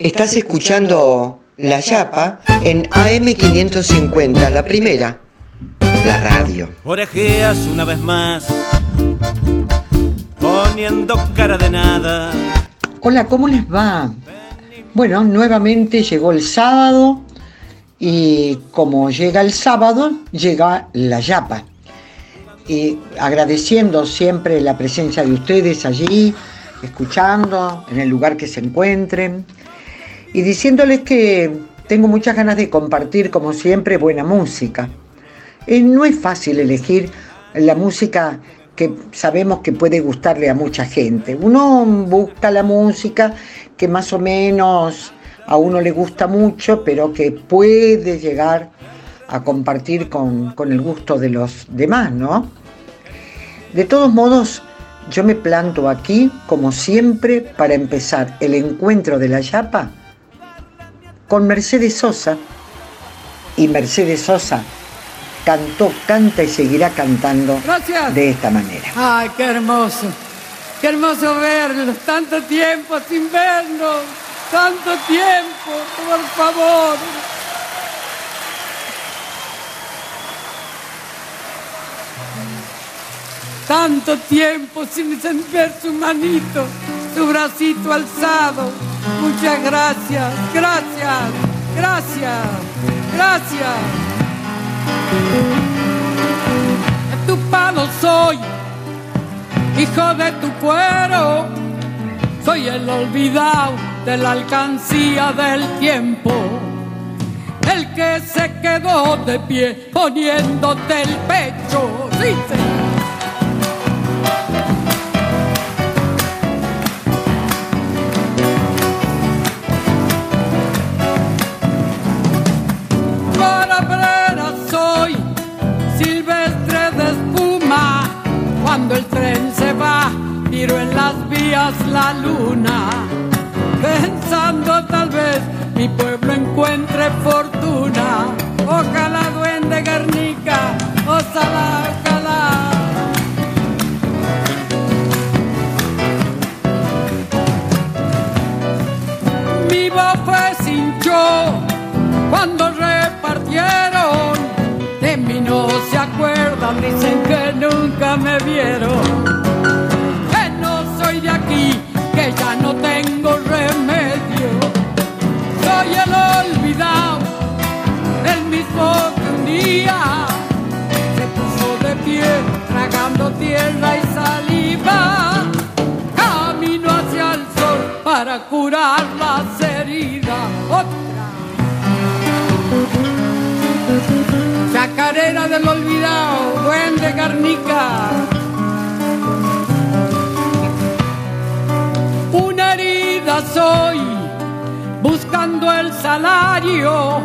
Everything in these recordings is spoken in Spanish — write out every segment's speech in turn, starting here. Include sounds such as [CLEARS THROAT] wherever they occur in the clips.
Estás escuchando La Yapa en AM550, la primera, la radio. Orejeas una vez más, poniendo cara de nada. Hola, ¿cómo les va? Bueno, nuevamente llegó el sábado y como llega el sábado, llega la Yapa. Y agradeciendo siempre la presencia de ustedes allí, escuchando en el lugar que se encuentren y diciéndoles que tengo muchas ganas de compartir, como siempre, buena música. Eh, no es fácil elegir la música que sabemos que puede gustarle a mucha gente. Uno busca la música que más o menos a uno le gusta mucho, pero que puede llegar a compartir con, con el gusto de los demás, ¿no? De todos modos, yo me planto aquí, como siempre, para empezar el encuentro de la Yapa con Mercedes Sosa. Y Mercedes Sosa cantó, canta y seguirá cantando de esta manera. Ay, qué hermoso. Qué hermoso verlos. Tanto tiempo sin vernos. Tanto tiempo, por favor. Tanto tiempo sin sentir su manito, su bracito alzado Muchas gracias, gracias, gracias, gracias. tu palo soy, hijo de tu cuero, soy el olvidado de la alcancía del tiempo. El que se quedó de pie poniéndote el pecho. Sí, el miro en las vías la luna, pensando tal vez mi pueblo encuentre fortuna. Ojalá duende Guernica, ojalá, ojalá. Mi voz fue sin cuando repartieron, de mí no se acuerdan, dicen que nunca me vieron. Soy el olvidado, el mismo que un día se puso de pie, tragando tierra y saliva. Camino hacia el sol para curar las heridas. Chacarera del olvidado, duende Garnica. Una herida soy, buscando el salario.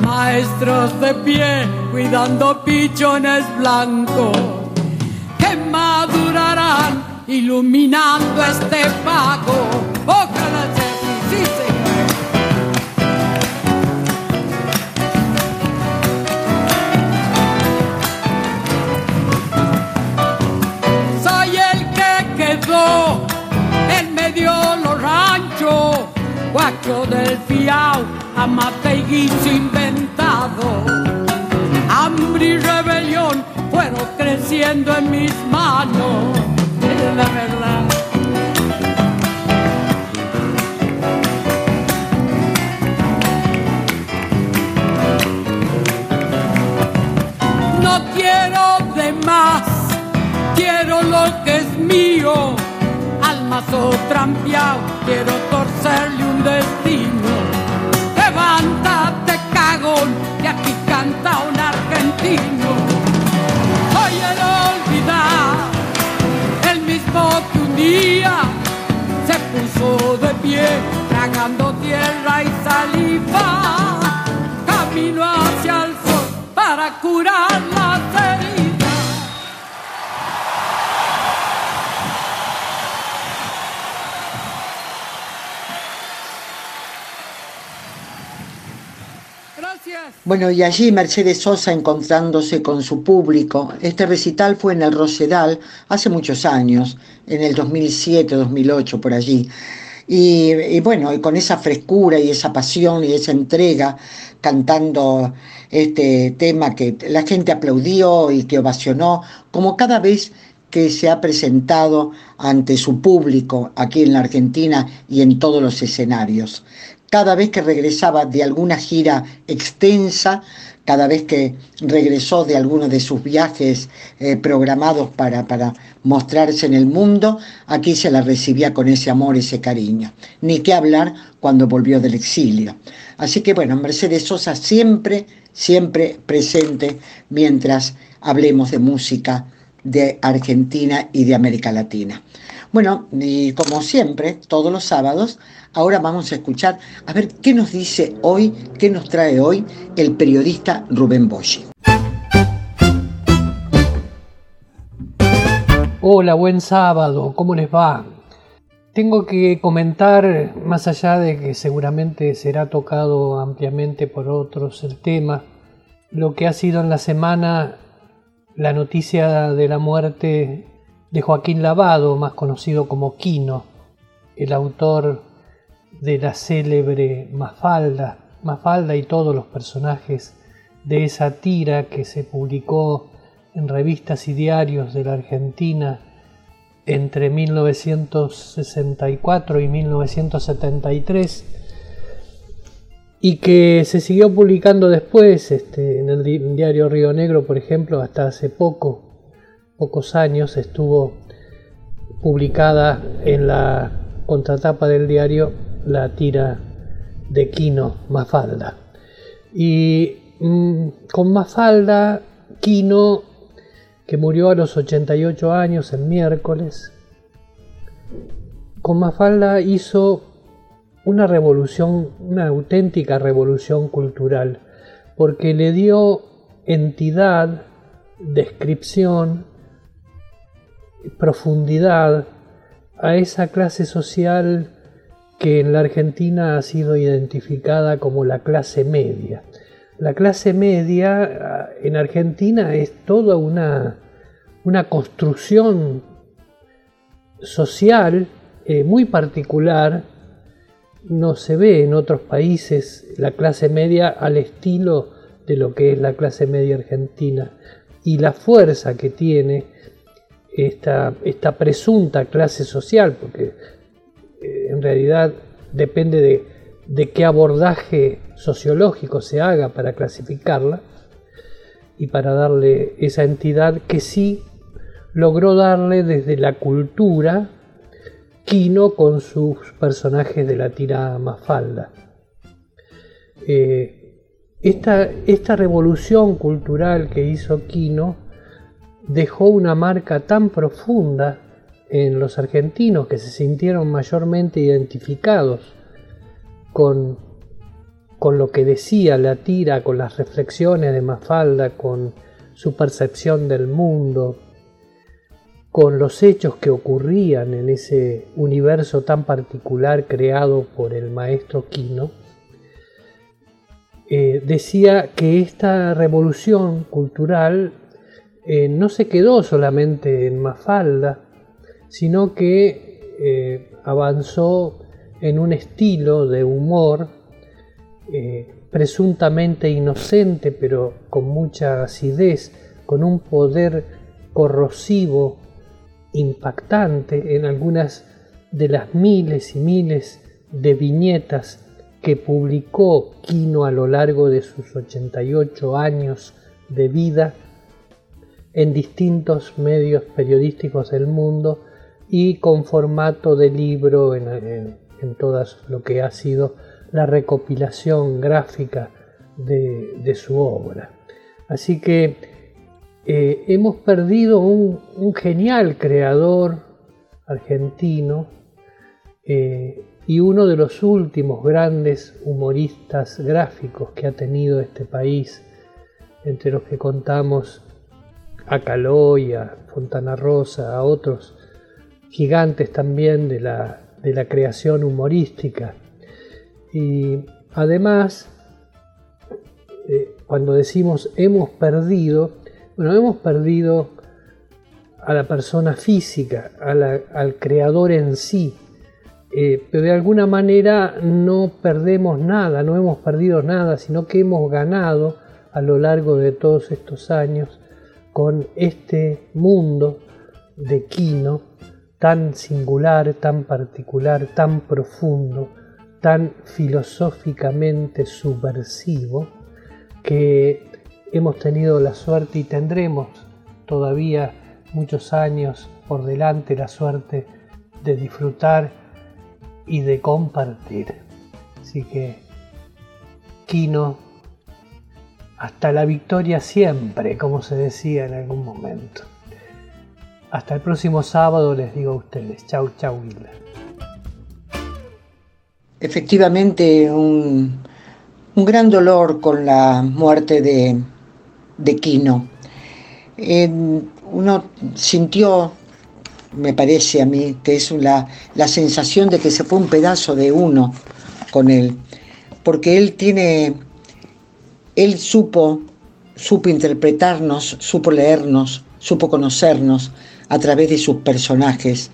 Maestros de pie, cuidando pichones blancos, que madurarán iluminando este pago. Guacho del fiao, amate y guiso inventado. Hambre y rebelión fueron creciendo en mis manos, es la verdad. No quiero de más, quiero lo que es mío mazo trampeado, quiero torcerle destino. Levántate, cagón, que aquí canta un argentino. Soy el olvidar, el mismo que un día se puso de pie, tragando tierra y saliva. Camino hacia el sol para curar las heridas. Bueno, y allí Mercedes Sosa encontrándose con su público. Este recital fue en el Rosedal hace muchos años, en el 2007, 2008, por allí. Y, bueno, y con esa frescura y esa pasión y esa entrega, cantando este tema que la gente aplaudió y que ovacionó, como cada vez que se ha presentado ante su público aquí en la Argentina y en todos los escenarios. Cada vez que regresaba de alguna gira extensa, cada vez que regresó de alguno de sus viajes eh, programados para, para mostrarse en el mundo, aquí se la recibía con ese amor, ese cariño. Ni qué hablar cuando volvió del exilio. Así que bueno, Mercedes Sosa siempre, siempre presente mientras hablemos de música de Argentina y de América Latina. Bueno, y como siempre, todos los sábados, ahora vamos a escuchar a ver qué nos dice hoy, qué nos trae hoy el periodista Rubén Bosch. Hola, buen sábado, ¿cómo les va? Tengo que comentar, más allá de que seguramente será tocado ampliamente por otros el tema, lo que ha sido en la semana la noticia de la muerte de Joaquín Lavado, más conocido como Quino, el autor de la célebre Mafalda, Mafalda y todos los personajes de esa tira que se publicó en revistas y diarios de la Argentina entre 1964 y 1973 y que se siguió publicando después este, en el diario Río Negro, por ejemplo, hasta hace poco, pocos años, estuvo publicada en la contratapa del diario la tira de Quino Mafalda. Y mm, con Mafalda, Quino, que murió a los 88 años el miércoles, con Mafalda hizo una revolución, una auténtica revolución cultural, porque le dio entidad, descripción, profundidad a esa clase social que en la Argentina ha sido identificada como la clase media. La clase media ah, en Argentina es toda una, una construcción social eh, muy particular no se ve en otros países la clase media al estilo de lo que es la clase media argentina y la fuerza que tiene esta, esta presunta clase social, porque eh, en realidad depende de, de qué abordaje sociológico se haga para clasificarla y para darle esa entidad que sí logró darle desde la cultura Quino con sus personajes de la tira Mafalda. Eh, esta, esta, revolución cultural que hizo Quino dejó una marca tan profunda en los argentinos que se sintieron mayormente identificados con, con lo que decía la tira, con las reflexiones de Mafalda, con su percepción del mundo, con los hechos que ocurrían en ese universo tan particular creado por el maestro Quino, eh, decía que esta revolución cultural eh, no se quedó solamente en Mafalda, sino que eh, avanzó en un estilo de humor presuntamente inocente, pero con mucha acidez, con un poder corrosivo impactante en algunas de las miles y miles de viñetas que publicó Quino a lo largo de sus 88 años de vida en distintos medios periodísticos del mundo y con formato de libro en, en, todas lo que ha sido la recopilación gráfica de, de su obra. Así que eh, hemos perdido un, genial creador argentino eh, y uno de los últimos grandes humoristas gráficos que ha tenido este país, entre los que contamos a Caloi, a Fontana Rosa, a otros gigantes también de la, de la creación humorística. Y además, eh, cuando decimos hemos perdido, bueno, hemos perdido a la persona física, al creador en sí, eh, pero de alguna manera no perdemos nada, no hemos perdido nada, sino que hemos ganado a lo largo de todos estos años con este mundo de Quino tan singular, tan particular, tan profundo, tan filosóficamente subversivo, que hemos tenido la suerte y tendremos todavía muchos años por delante la suerte de disfrutar y de compartir. Así que, Kino, hasta la victoria siempre, como se decía en algún momento. Hasta el próximo sábado les digo a ustedes. Chau, chau, Efectivamente, un, un, gran dolor con la muerte de, de Kino. uno sintió me parece a mí, que es la, la sensación de que se fue un pedazo de uno con él, porque él tiene, él supo, supo interpretarnos, supo leernos, supo conocernos a través de sus personajes.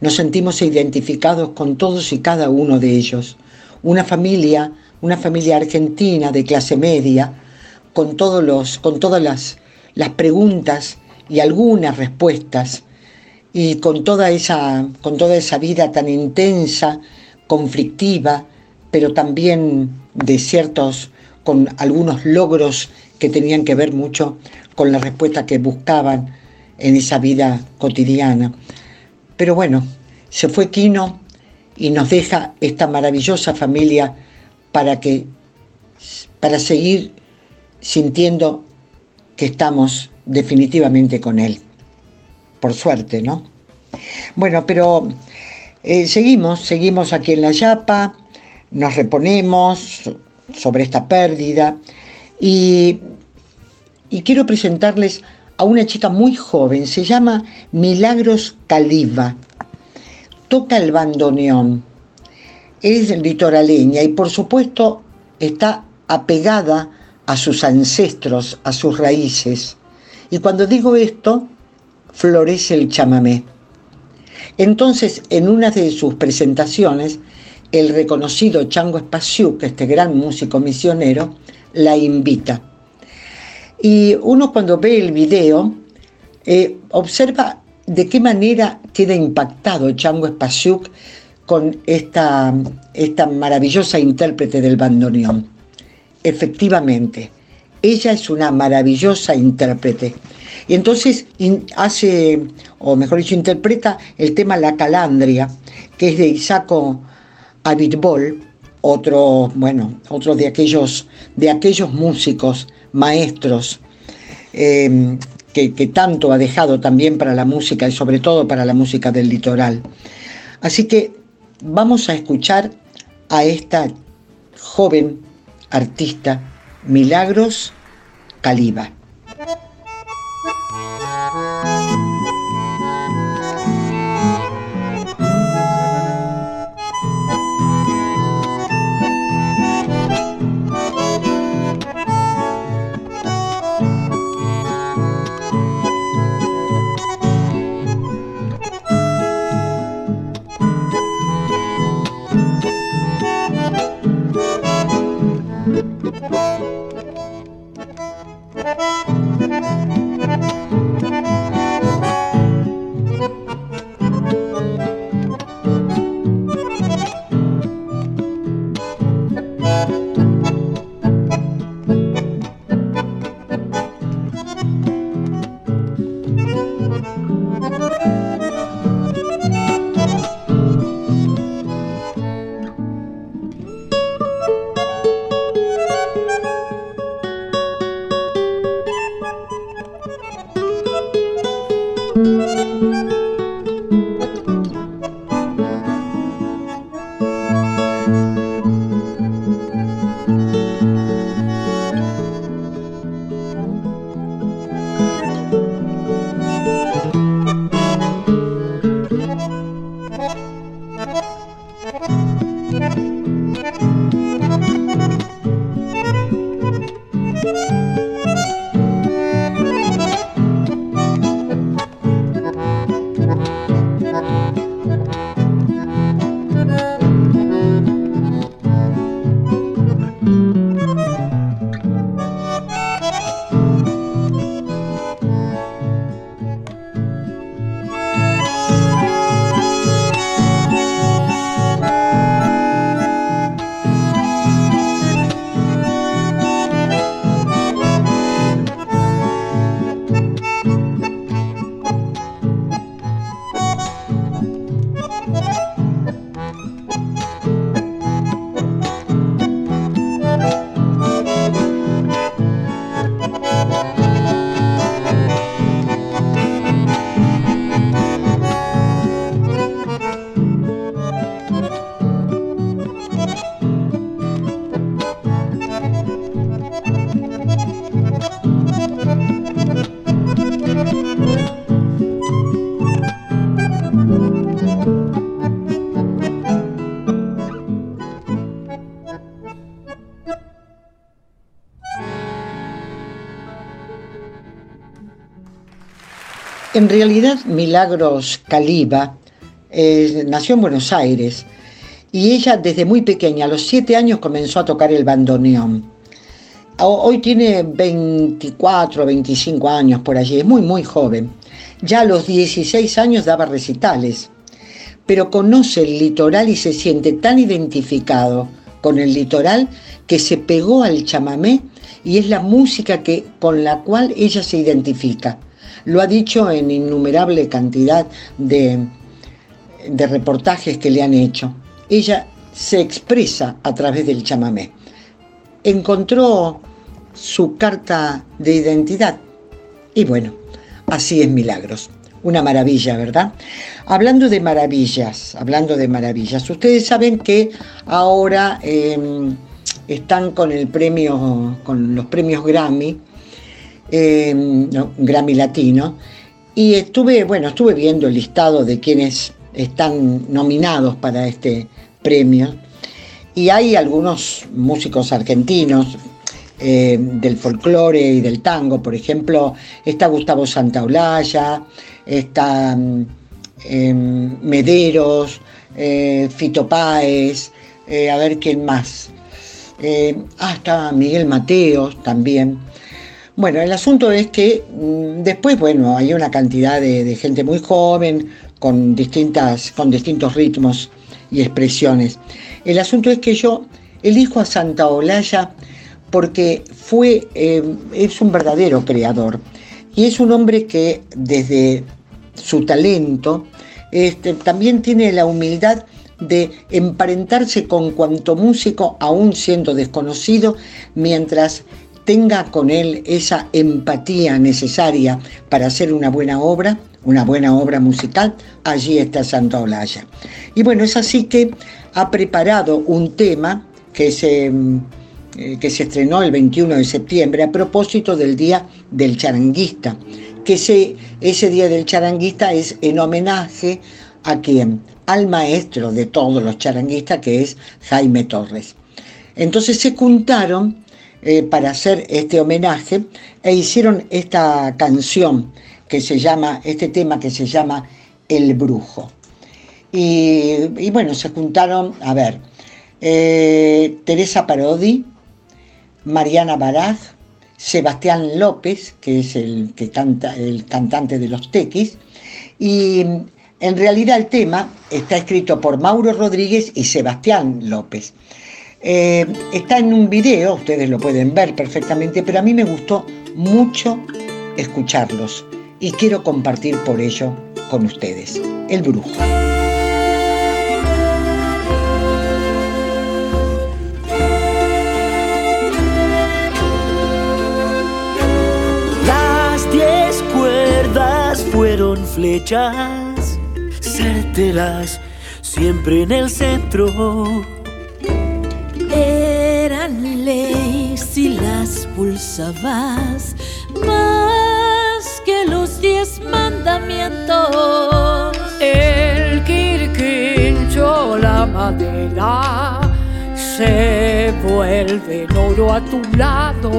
Nos sentimos identificados con todos y cada uno de ellos. Una familia, una familia argentina de clase media, con, todos los, con todas las, las preguntas y algunas respuestas y con toda esa, con toda esa vida tan intensa, conflictiva, pero también de ciertos, con algunos logros que tenían que ver mucho con la respuesta que buscaban en esa vida cotidiana. Pero bueno, se fue Quino y nos deja esta maravillosa familia para que para seguir sintiendo que estamos definitivamente con él por suerte, ¿no? Bueno, pero eh, seguimos, seguimos aquí en La Yapa, nos reponemos sobre esta pérdida y, y quiero presentarles a una chica muy joven, se llama Milagros Caliva, toca el bandoneón, es litoraleña y por supuesto está apegada a sus ancestros, a sus raíces. Y cuando digo esto, florece el chamamé. Entonces, en una de sus presentaciones, el reconocido Chango Espasiuk, este gran músico misionero, la invita. Y uno cuando ve el video eh, observa de qué manera queda impactado Chango Espasiuk con esta, esta maravillosa intérprete del bandoneón. Efectivamente, ella es una maravillosa intérprete. Y entonces hace, o mejor dicho, interpreta el tema La Calandria, que es de Isaco Abitbol, otro, bueno, otro de aquellos, de aquellos músicos, maestros, em, que, que tanto ha dejado también para la música y sobre todo para la música del litoral. Así que vamos a escuchar a esta joven artista Milagros Caliba. En realidad, Milagros Caliba eh, nació en Buenos Aires y ella desde muy pequeña, a los siete años, comenzó a tocar el bandoneón. Hoy tiene 24, 25 años por allí, es muy, muy joven. Ya a los 16 años daba recitales, pero conoce el litoral y se siente tan identificado con el litoral que se pegó al chamamé y es la música que, con la cual ella se identifica. Lo ha dicho en innumerable cantidad de, de reportajes que le han hecho. Ella se expresa a través del chamamé. Encontró su carta de identidad. Y bueno, así es Milagros. Una maravilla, ¿verdad? Hablando de maravillas, hablando de maravillas, ustedes saben que ahora em, están con el premio, con los premios Grammy, em, Grammy Latino, y estuve, bueno, estuve viendo el listado de quienes están nominados para este premio. Y hay algunos músicos argentinos, eh, del folclore y del tango. Por ejemplo, está Gustavo Santaolalla, está mm, em, Mederos, eh, Fito Páez, eh, a ver quién más. ah, está Miguel Mateos también. Bueno, el asunto es que mm, después, bueno, hay una cantidad de, gente muy joven, con, distintas, con distintos ritmos y expresiones. El asunto es que yo elijo a Santa Olalla porque fue, eh, es un verdadero creador y es un hombre que desde su talento este, también tiene la humildad de emparentarse con cuanto músico, aún siendo desconocido, mientras tenga con él esa empatía necesaria para hacer una buena obra, una buena obra musical, allí está Santa Olaya. Y bueno, es así que ha preparado un tema que se eh, que se estrenó el 21 de septiembre a propósito del Día del Charanguista, que ese, ese Día del Charanguista es en homenaje a quien, al maestro de todos los charanguistas, que es Jaime Torres. Entonces se juntaron eh, para hacer este homenaje e hicieron esta canción que se llama, este tema que se llama El Brujo. Y, bueno, se juntaron, a ver, eh, Teresa Parodi, Mariana Baraz, Sebastián López, que es el, que canta, el cantante de los Tequis, y en realidad el tema está escrito por Mauro Rodríguez y Sebastián López. Eh, está en un video, ustedes lo pueden ver perfectamente, pero a mí me gustó mucho escucharlos y quiero compartir por ello con ustedes. El brujo. fueron flechas certeras, siempre en el centro. Si las pulsabas más que los diez mandamientos. El quirquincho, la madera, se vuelve oro a tu lado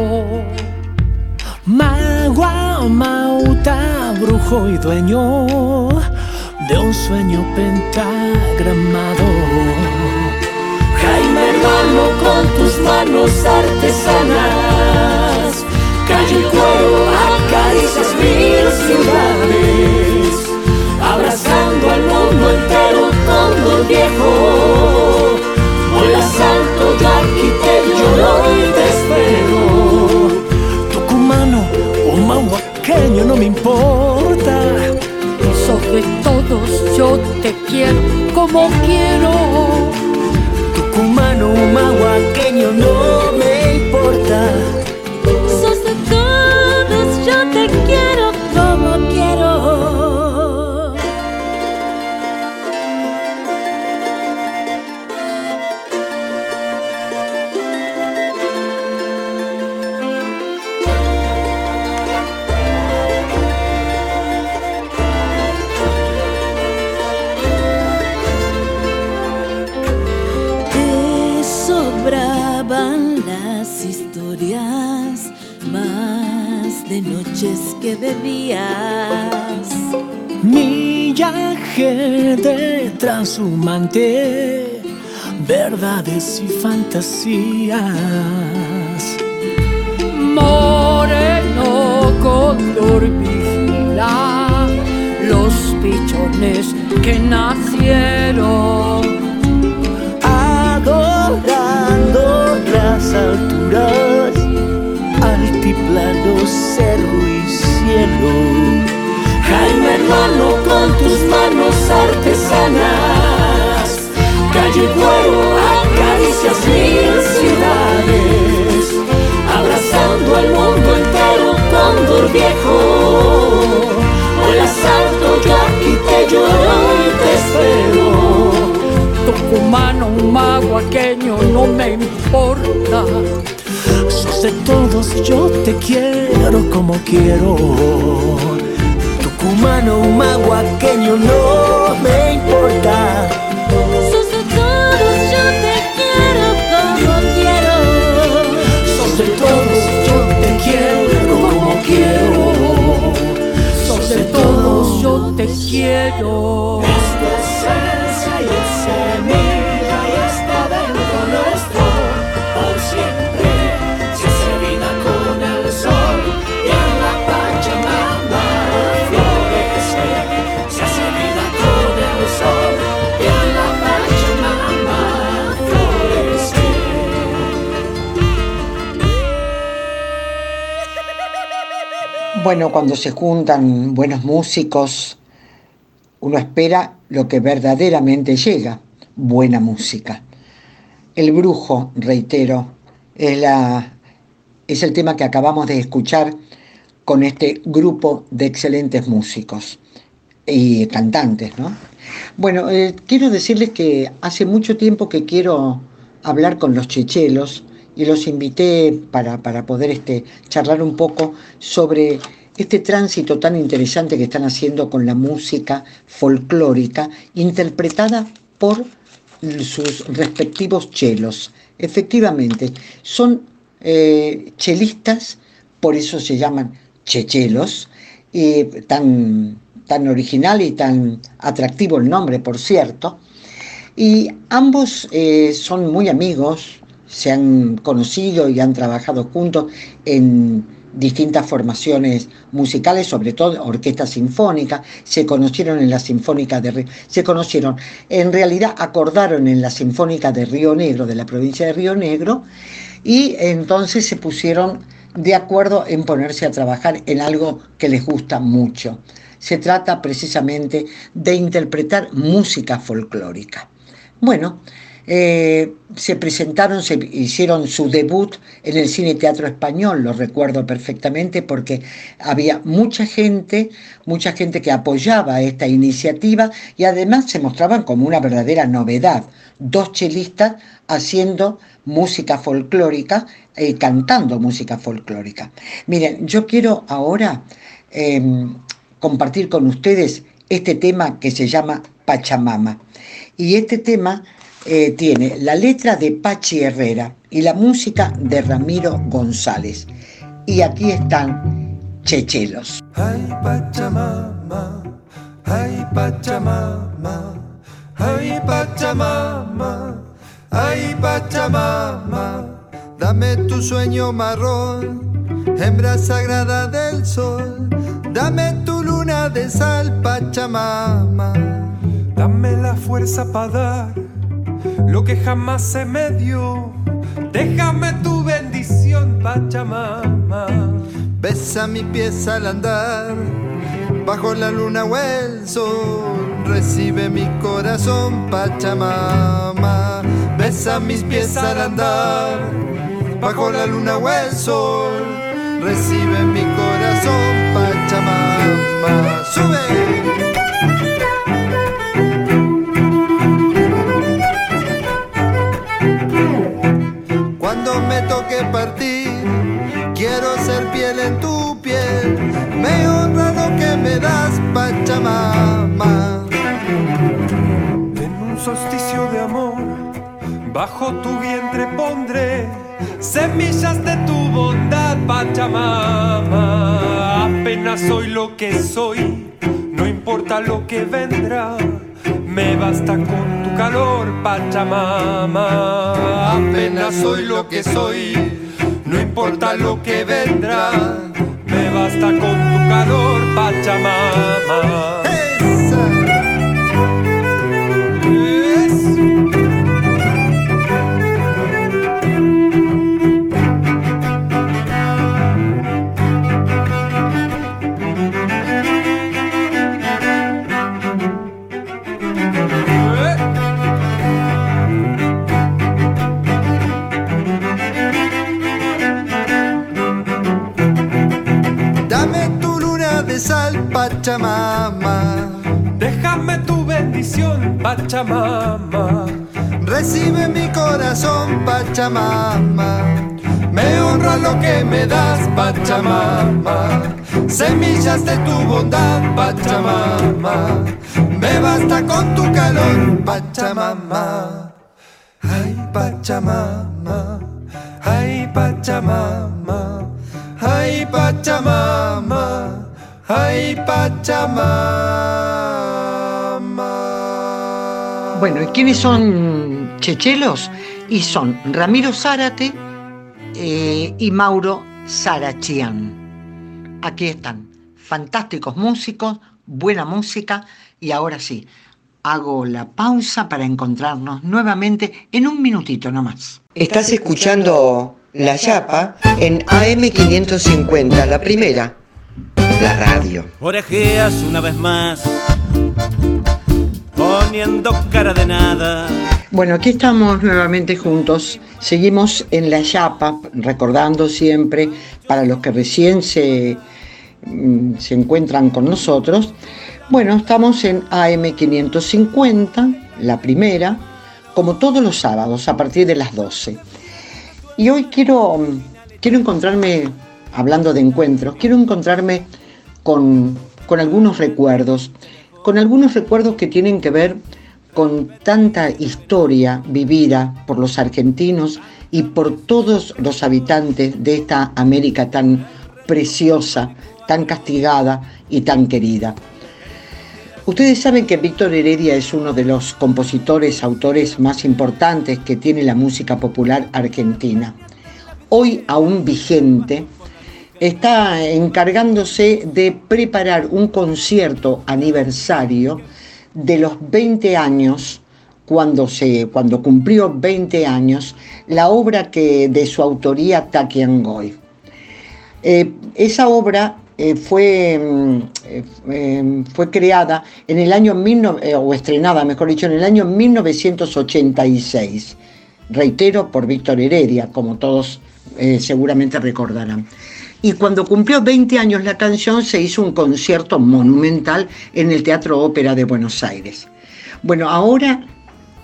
Magua, mauta, brujo y dueño de un sueño pentagramado. Hermano con tus manos artesanas, calle y cuero acaricias mil ciudades, abrazando al mundo entero todo el viejo. Hola santo, yo aquí te lloro y te espero mahuaqueño no me importa. Sobre todos yo te quiero como quiero. Fantasías. Moreno color vigila los pichones que nacieron adorando las alturas, altiplano, cerro y cielo. Jaime hermano con tus manos artesanas, calle Cuero acaricias mil ciudades, abrazando al mundo entero cóndor viejo. Hoy asalto yo aquí te lloro y te espero. Tucumano, maguaqueño, no me importa. Sos de todos, yo te quiero como quiero. Tucumano, maguaqueño, no me importa. Quiero. Sos de todos, yo te quiero. Es esencia y es Bueno, cuando se juntan buenos músicos, uno espera lo que verdaderamente llega, buena música. El brujo, reitero, es, la, es el tema que acabamos de escuchar con este grupo de excelentes músicos y cantantes, ¿no? Bueno, eh, quiero decirles que hace mucho tiempo que quiero hablar con los chechelos y los invité para, para poder este, charlar un poco sobre este tránsito tan interesante que están haciendo con la música folclórica interpretada por sus respectivos chelos. Efectivamente, son eh, chelistas, por eso se llaman chechelos, y tan, tan original y tan atractivo el nombre, por cierto. Y ambos eh, son muy amigos, se han conocido y han trabajado juntos en distintas formaciones musicales, sobre todo orquesta sinfónica, se conocieron en la Sinfónica de Río, se conocieron, en realidad acordaron en la Sinfónica de Río Negro, de la provincia de Río Negro, y entonces se pusieron de acuerdo en ponerse a trabajar en algo que les gusta mucho. Se trata precisamente de interpretar música folclórica. Bueno, eh, se presentaron, se hicieron su debut en el Cine Teatro Español, lo recuerdo perfectamente porque había mucha gente, mucha gente que apoyaba esta iniciativa y además se mostraban como una verdadera novedad, dos chelistas haciendo música folclórica, eh, cantando música folclórica. Miren, yo quiero ahora eh, compartir con ustedes este tema que se llama Pachamama. Y este tema eh, tiene la letra de Pachi Herrera y la música de Ramiro González. Y aquí están Chechelos. Ay Pachamama, ay Pachamama, ay Pachamama, ay Pachamama, dame tu sueño marrón, hembra sagrada del sol, dame tu luna de sal, Pachamama. Dame la fuerza para dar lo que jamás se me dio. Déjame tu bendición, Pachamama. Besa mi pies al andar, bajo la luna o el sol. Recibe mi corazón, Pachamama. Besa mis pies al andar, bajo la luna o el sol. Recibe mi corazón, Pachamama. Sube. Me toque partir, quiero ser piel en tu piel. Me honra lo que me das, Pachamama. En un solsticio de amor, bajo tu vientre pondré semillas de tu bondad. Pachamama. Apenas soy lo que soy, no importa lo que vendrá. Me basta con tu calor, Pachamama. Apenas soy lo que soy, no importa lo que vendrá. Me basta con tu calor, Pachamama. Pachamama. Recibe mi corazón, Pachamama. Me honra lo que me das, Pachamama. Semillas de tu bondad, Pachamama. Me basta con tu calor, Pachamama. Ay, Pachamama. Ay, Pachamama. Ay, Pachamama. Ay, Pachamama. Bueno, ¿y quiénes son chechelos? Y son Ramiro Zárate eh, y Mauro Sarachian. Aquí están, fantásticos músicos, buena música y ahora sí, hago la pausa para encontrarnos nuevamente en un minutito nomás. Estás escuchando La Yapa en AM550, la primera, la radio. Orejeas una vez más, poniendo cara de nada. Bueno, aquí estamos nuevamente juntos. Seguimos en la Yapa, recordando siempre para los que recién se, mm, se encuentran con nosotros. Bueno, estamos en AM550, la primera, como todos los sábados, a partir de las 12. Y hoy quiero, quiero encontrarme, hablando de encuentros, quiero encontrarme con, con algunos recuerdos, con algunos recuerdos que tienen que ver con tanta historia vivida por los argentinos y por todos los habitantes de esta América tan preciosa, tan castigada y tan querida. Ustedes saben que Víctor Heredia es uno de los compositores, autores más importantes que tiene la música popular argentina. Hoy aún vigente, está encargándose de preparar un concierto aniversario de los 20 años, cuando, se, cuando cumplió 20 años, la obra que, de su autoría Takiangoy. Eh, esa obra eh, fue, mm, eh, eh, fue creada en el año, o estrenada, mejor dicho, en el año 1986. Reitero, por Víctor Heredia, como todos seguramente recordarán. Y cuando cumplió 20 años la canción, se hizo un concierto monumental en el Teatro Ópera de Buenos Aires. Bueno, ahora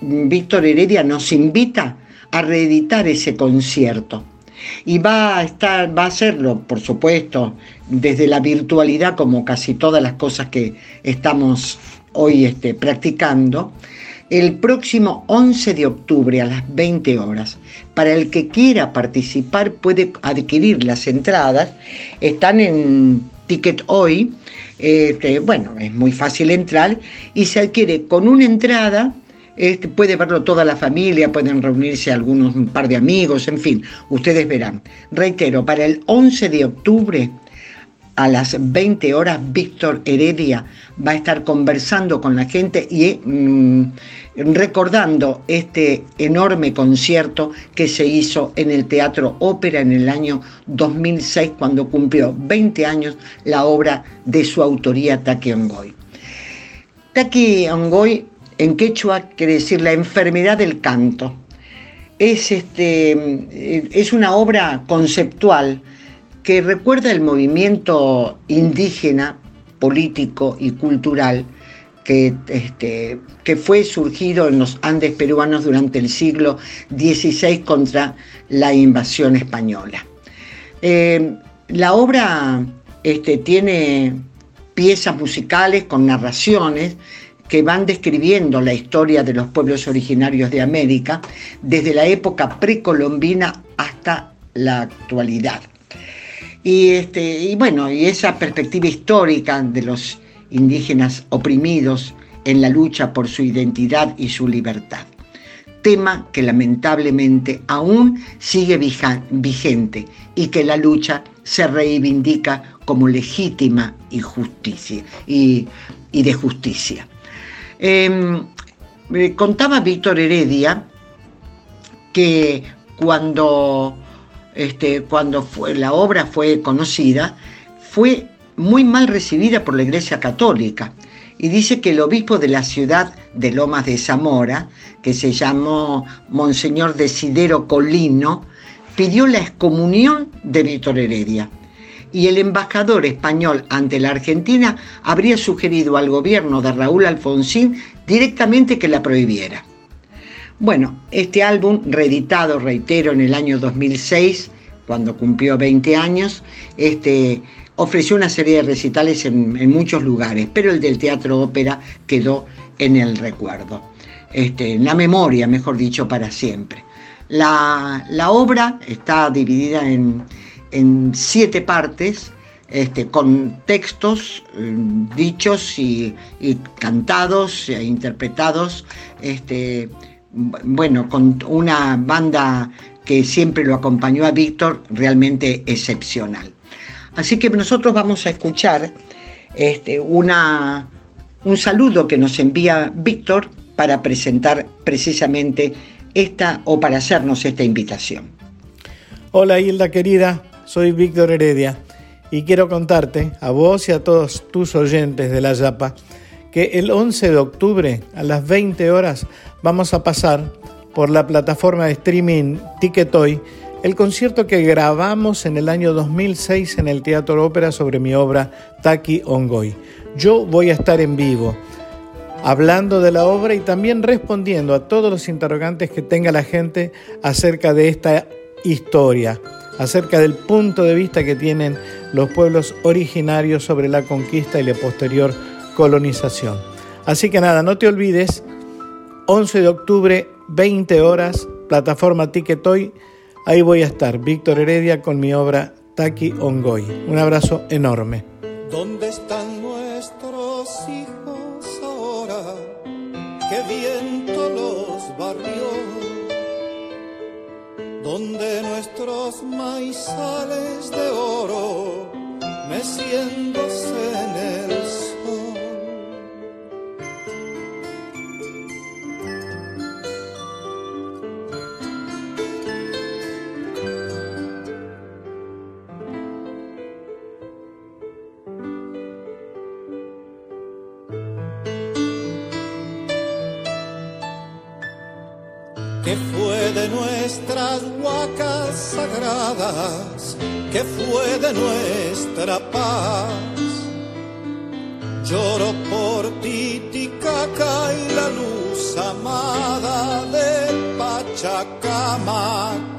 mm, Víctor Heredia nos invita a reeditar ese concierto. Y va a estar, va a hacerlo, por supuesto, desde la virtualidad, como casi todas las cosas que estamos hoy este, practicando, el próximo 11 de octubre a las 20 horas. Para el que quiera participar puede adquirir las entradas, están en Ticket Hoy, este, bueno, es muy fácil entrar y se adquiere con una entrada este, puede verlo toda la familia, pueden reunirse algunos, un par de amigos, en fin, ustedes verán. Reitero, para el 11 de octubre a las 20 horas, Víctor Heredia va a estar conversando con la gente y mm, recordando este enorme concierto que se hizo en el Teatro Ópera en el año 2006, cuando cumplió 20 años la obra de su autoría Taki Ongoy. Taki Ongoy en quechua quiere decir la enfermedad del canto. Es, este, es una obra conceptual que recuerda el movimiento indígena, político y cultural que, este, que fue surgido en los Andes peruanos durante el siglo XVI contra la invasión española. Eh, la obra este, tiene piezas musicales con narraciones que van describiendo la historia de los pueblos originarios de América desde la época precolombina hasta la actualidad. Y, este, y bueno, y esa perspectiva histórica de los indígenas oprimidos en la lucha por su identidad y su libertad. Tema que lamentablemente aún sigue vigente y que la lucha se reivindica como legítima y, justicia, y, de justicia. Em, contaba Víctor Heredia que cuando, este, cuando fue, la obra fue conocida, fue muy mal recibida por la Iglesia Católica. Y dice que el obispo de la ciudad de Lomas de Zamora, que se llamó Monseñor Desidero Colino, pidió la excomunión de Víctor Heredia. Y el embajador español ante la Argentina habría sugerido al gobierno de Raúl Alfonsín directamente que la prohibiera. Bueno, este álbum, reeditado, reitero, en el año 2006, cuando cumplió 20 años, este, ofreció una serie de recitales en, muchos lugares, pero el del teatro ópera quedó en el recuerdo, este, en la memoria, mejor dicho, para siempre. La, obra está dividida en, siete partes, este, con textos eh, dichos y, cantados e interpretados, este, bueno, con una banda que siempre lo acompañó a Víctor, realmente excepcional. Así que nosotros vamos a escuchar este, una, un saludo que nos envía Víctor para presentar precisamente esta o para hacernos esta invitación. Hola Hilda querida, soy Víctor Heredia y quiero contarte a vos y a todos tus oyentes de la Yapa que el 11 de octubre a las 20 horas vamos a pasar por la plataforma de streaming Ticketoy el concierto que grabamos en el año 2006 en el Teatro Ópera sobre mi obra Taki Ongoy. Yo voy a estar en vivo hablando de la obra y también respondiendo a todos los interrogantes que tenga la gente acerca de esta historia, acerca del punto de vista que tienen los pueblos originarios sobre la conquista y la posterior colonización. Así que nada, no te olvides, 11 de octubre, 20 horas, plataforma Ticketoy Ahí voy a estar, Víctor Heredia, con mi obra Taki Ongoy. Un abrazo enorme. ¿Dónde están nuestros hijos ahora? ¿Qué viento los barrió? ¿Dónde nuestros maizales de oro meciéndose en el ¿Qué fue de nuestras huacas sagradas? ¿Qué fue de nuestra paz? Lloro por Titicaca y la luz amada de Pachacamac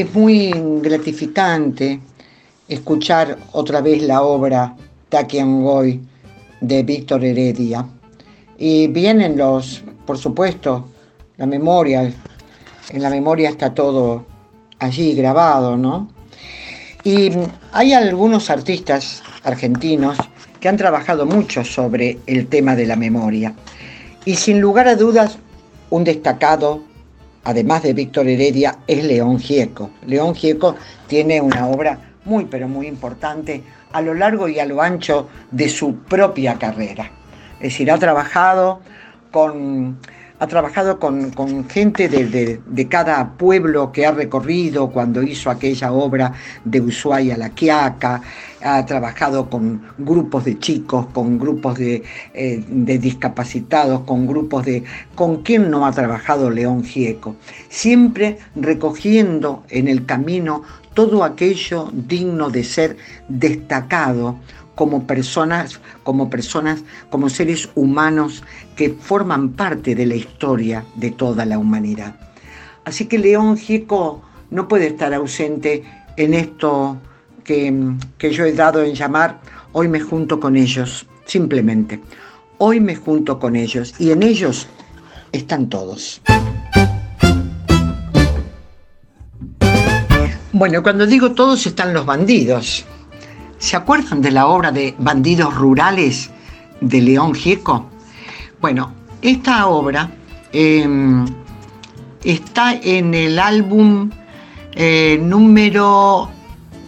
Es muy gratificante escuchar otra vez la obra Taquiangoy de Víctor Heredia. Y vienen los, por supuesto, la memoria, en la memoria está todo allí grabado, ¿no? Y hay algunos artistas argentinos que han trabajado mucho sobre el tema de la memoria. Y sin lugar a dudas, un destacado, además de Víctor Heredia, es León Gieco. León Gieco tiene una obra muy, pero muy importante a lo largo y a lo ancho de su propia carrera. Es decir, ha trabajado con, ha trabajado con, gente de, cada pueblo que ha recorrido cuando hizo aquella obra de Ushuaia la Quiaca, ha trabajado con grupos de chicos, con grupos de, eh, de discapacitados, con grupos de... ¿Con quién no ha trabajado León Gieco? Siempre recogiendo en el camino todo aquello digno de ser destacado como personas, como personas, como seres humanos que forman parte de la historia de toda la humanidad. Así que León Gieco no puede estar ausente en esto que, que yo he dado en llamar Hoy me junto con ellos, simplemente. Hoy me junto con ellos y en ellos están todos. Bueno, cuando digo todos están los bandidos. ¿Se acuerdan de la obra de Bandidos Rurales de León Gieco? Bueno, esta obra eh, está en el álbum eh, número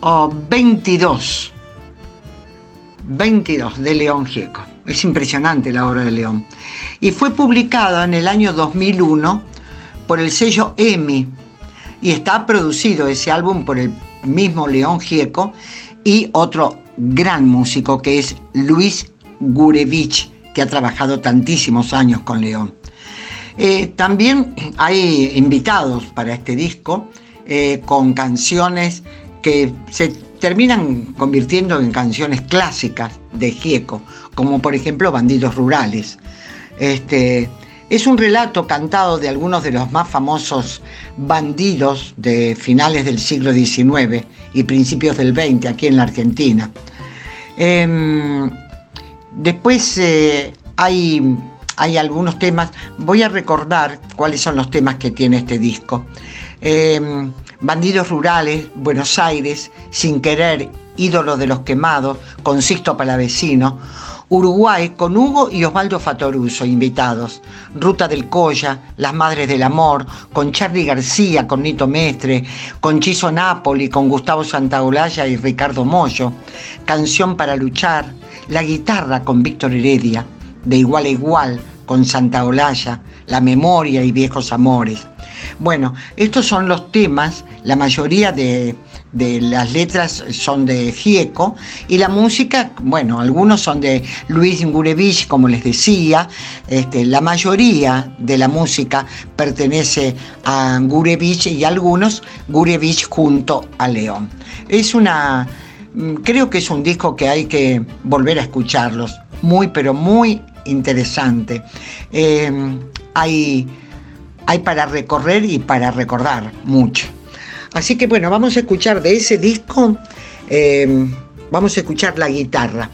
oh, 22. 22 de León Gieco. Es impresionante la obra de León. Y fue publicada en el año 2001 por el sello EMI. Y está producido ese álbum por el mismo León Gieco y otro gran músico que es Luis Gurevich, que ha trabajado tantísimos años con León. Eh, también hay invitados para este disco eh, con canciones que se terminan convirtiendo en canciones clásicas de Gieco, como por ejemplo Bandidos Rurales. Este, es un relato cantado de algunos de los más famosos bandidos de finales del siglo XIX y principios del XX aquí en la Argentina. Em, después eh, hay, hay algunos temas, voy a recordar cuáles son los temas que tiene este disco. Em, Bandidos Rurales, Buenos Aires, Sin Querer, Ídolo de los Quemados, con Sixto Palavecino, Uruguay con Hugo y Osvaldo Fatoruso, invitados. Ruta del Colla, Las Madres del Amor, con Charlie García, con Nito Mestre, con Chiso Napoli, con Gustavo Santaolalla y Ricardo Mollo. Canción para luchar, La Guitarra con Víctor Heredia, De Igual a Igual con Santaolalla, La Memoria y Viejos Amores. Bueno, estos son los temas, la mayoría de, de las letras son de Gieco y la música, bueno, algunos son de Luis Gurevich, como les decía, este, la mayoría de la música pertenece a Gurevich y algunos Gurevich junto a León. Es una, mm, creo que es un disco que hay que volver a escucharlos, muy pero muy interesante. Eh, hay, hay para recorrer y para recordar mucho. Así que bueno, vamos a escuchar de ese disco, eh, vamos a escuchar la guitarra.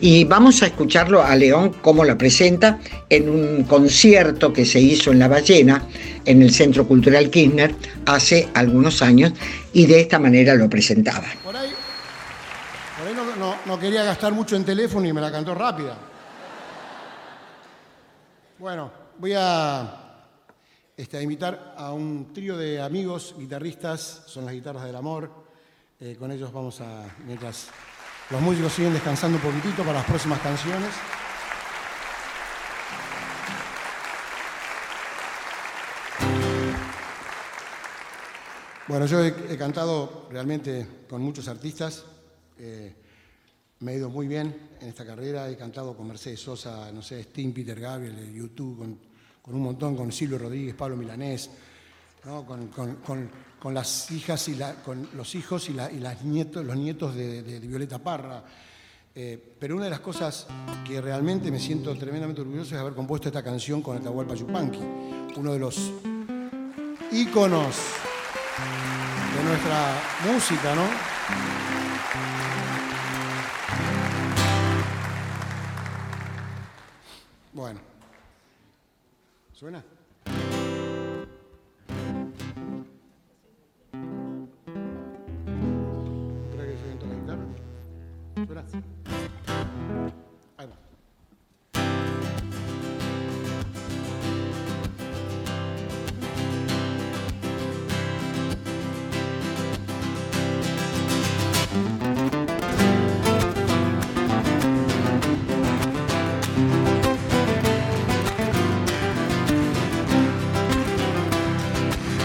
Y vamos a escucharlo a León como lo presenta en un concierto que se hizo en La Ballena, en el Centro Cultural Kirchner, hace algunos años, y de esta manera lo presentaba. Por ahí, no- no quería gastar mucho en teléfono y me la cantó rápida. Bueno, voy a, este, a invitar a un trío de amigos guitarristas, son las guitarras del amor. Eh, con ellos vamos a, mientras los músicos siguen descansando un poquitito para las próximas canciones. Bueno, yo he, he cantado realmente con muchos artistas. eh, me ha ido muy bien en esta carrera. He cantado con Mercedes Sosa, no sé, Sting, Peter Gabriel, YouTube, con, con un montón, con Silvio Rodríguez, Pablo Milanés, con, las hijas y la- con los hijos y, la- y nietos, los nietos de Violeta Parra. Eh, pero una de las cosas que realmente me siento tremendamente orgulloso es haber compuesto esta canción con Atahualpa Yupanqui, uno de los íconos de nuestra música, ¿no? Bueno. ¿Suena? ¿Espera que suene toda la guitarra? ¿Suena?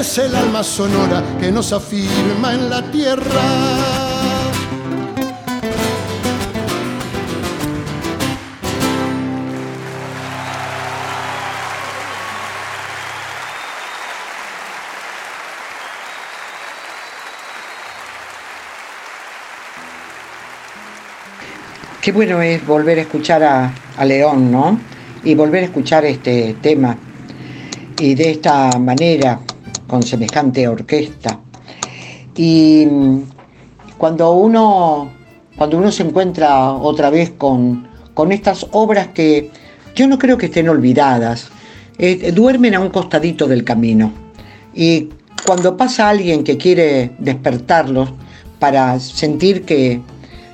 Es el alma sonora que nos afirma en la tierra. Qué bueno es volver a escuchar a, León, ¿no? Y volver a escuchar este tema y de esta manera, con semejante orquesta. Y mm, cuando uno, cuando uno se encuentra otra vez con, con estas obras que yo no creo que estén olvidadas, eh, duermen a un costadito del camino. Y cuando pasa alguien que quiere despertarlos para sentir que,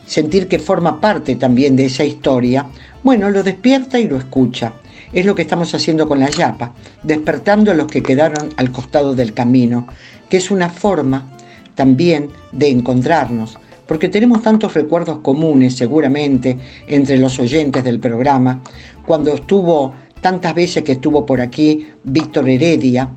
sentir que forma parte también de esa historia, bueno, lo despierta y lo escucha. Es lo que estamos haciendo con la yapa, despertando a los que quedaron al costado del camino, que es una forma también de encontrarnos, porque tenemos tantos recuerdos comunes seguramente entre los oyentes del programa, cuando estuvo tantas veces que estuvo por aquí Víctor Heredia,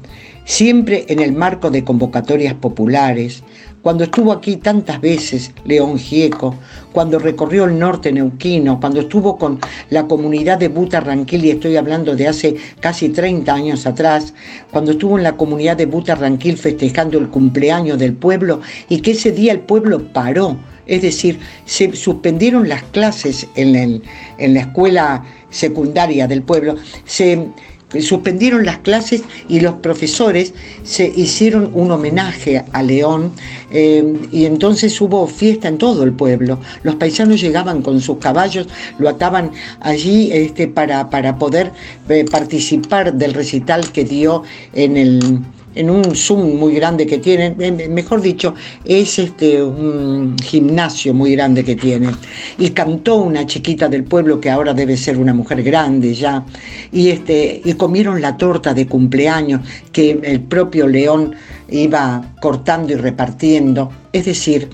siempre en el marco de convocatorias populares, cuando estuvo aquí tantas veces León Gieco, cuando recorrió el norte neuquino, cuando estuvo con la comunidad de Butarranquil, y estoy hablando de hace casi 30 años atrás, cuando estuvo en la comunidad de Butarranquil festejando el cumpleaños del pueblo y que ese día el pueblo paró, es decir, se suspendieron las clases en, la escuela secundaria del pueblo, se suspendieron las clases y los profesores se hicieron un homenaje a León eh, y entonces hubo fiesta en todo el pueblo. Los paisanos llegaban con sus caballos, lo ataban allí este, para, para poder eh, participar del recital que dio en el en un Zoom muy grande que tienen, eh, mejor dicho, es este un gimnasio muy grande que tienen. Y cantó una chiquita del pueblo que ahora debe ser una mujer grande ya. Y este y comieron la torta de cumpleaños que el propio León iba cortando y repartiendo. Es decir,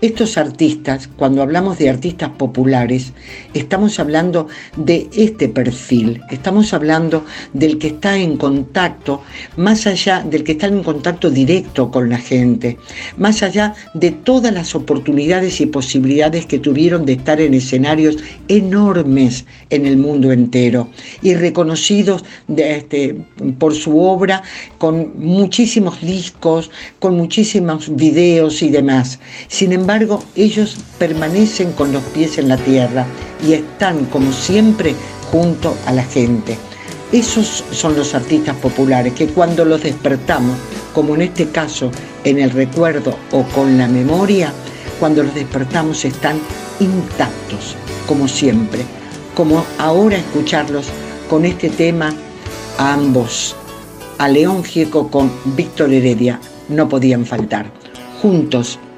estos artistas, cuando hablamos de artistas populares, estamos hablando de este perfil, estamos hablando del que está en contacto, más allá del que está en contacto directo con la gente, más allá de todas las oportunidades y posibilidades que tuvieron de estar en escenarios enormes en el mundo entero y reconocidos este, por su obra con muchísimos discos, con muchísimos videos y demás. Sin embargo, ellos permanecen con los pies en la tierra y están, como siempre, junto a la gente. Esos son los artistas populares que cuando los despertamos, como en este caso en el recuerdo o con la memoria, cuando los despertamos están intactos, como siempre, como ahora escucharlos con este tema a ambos, a León Gieco con Víctor Heredia, no podían faltar, juntos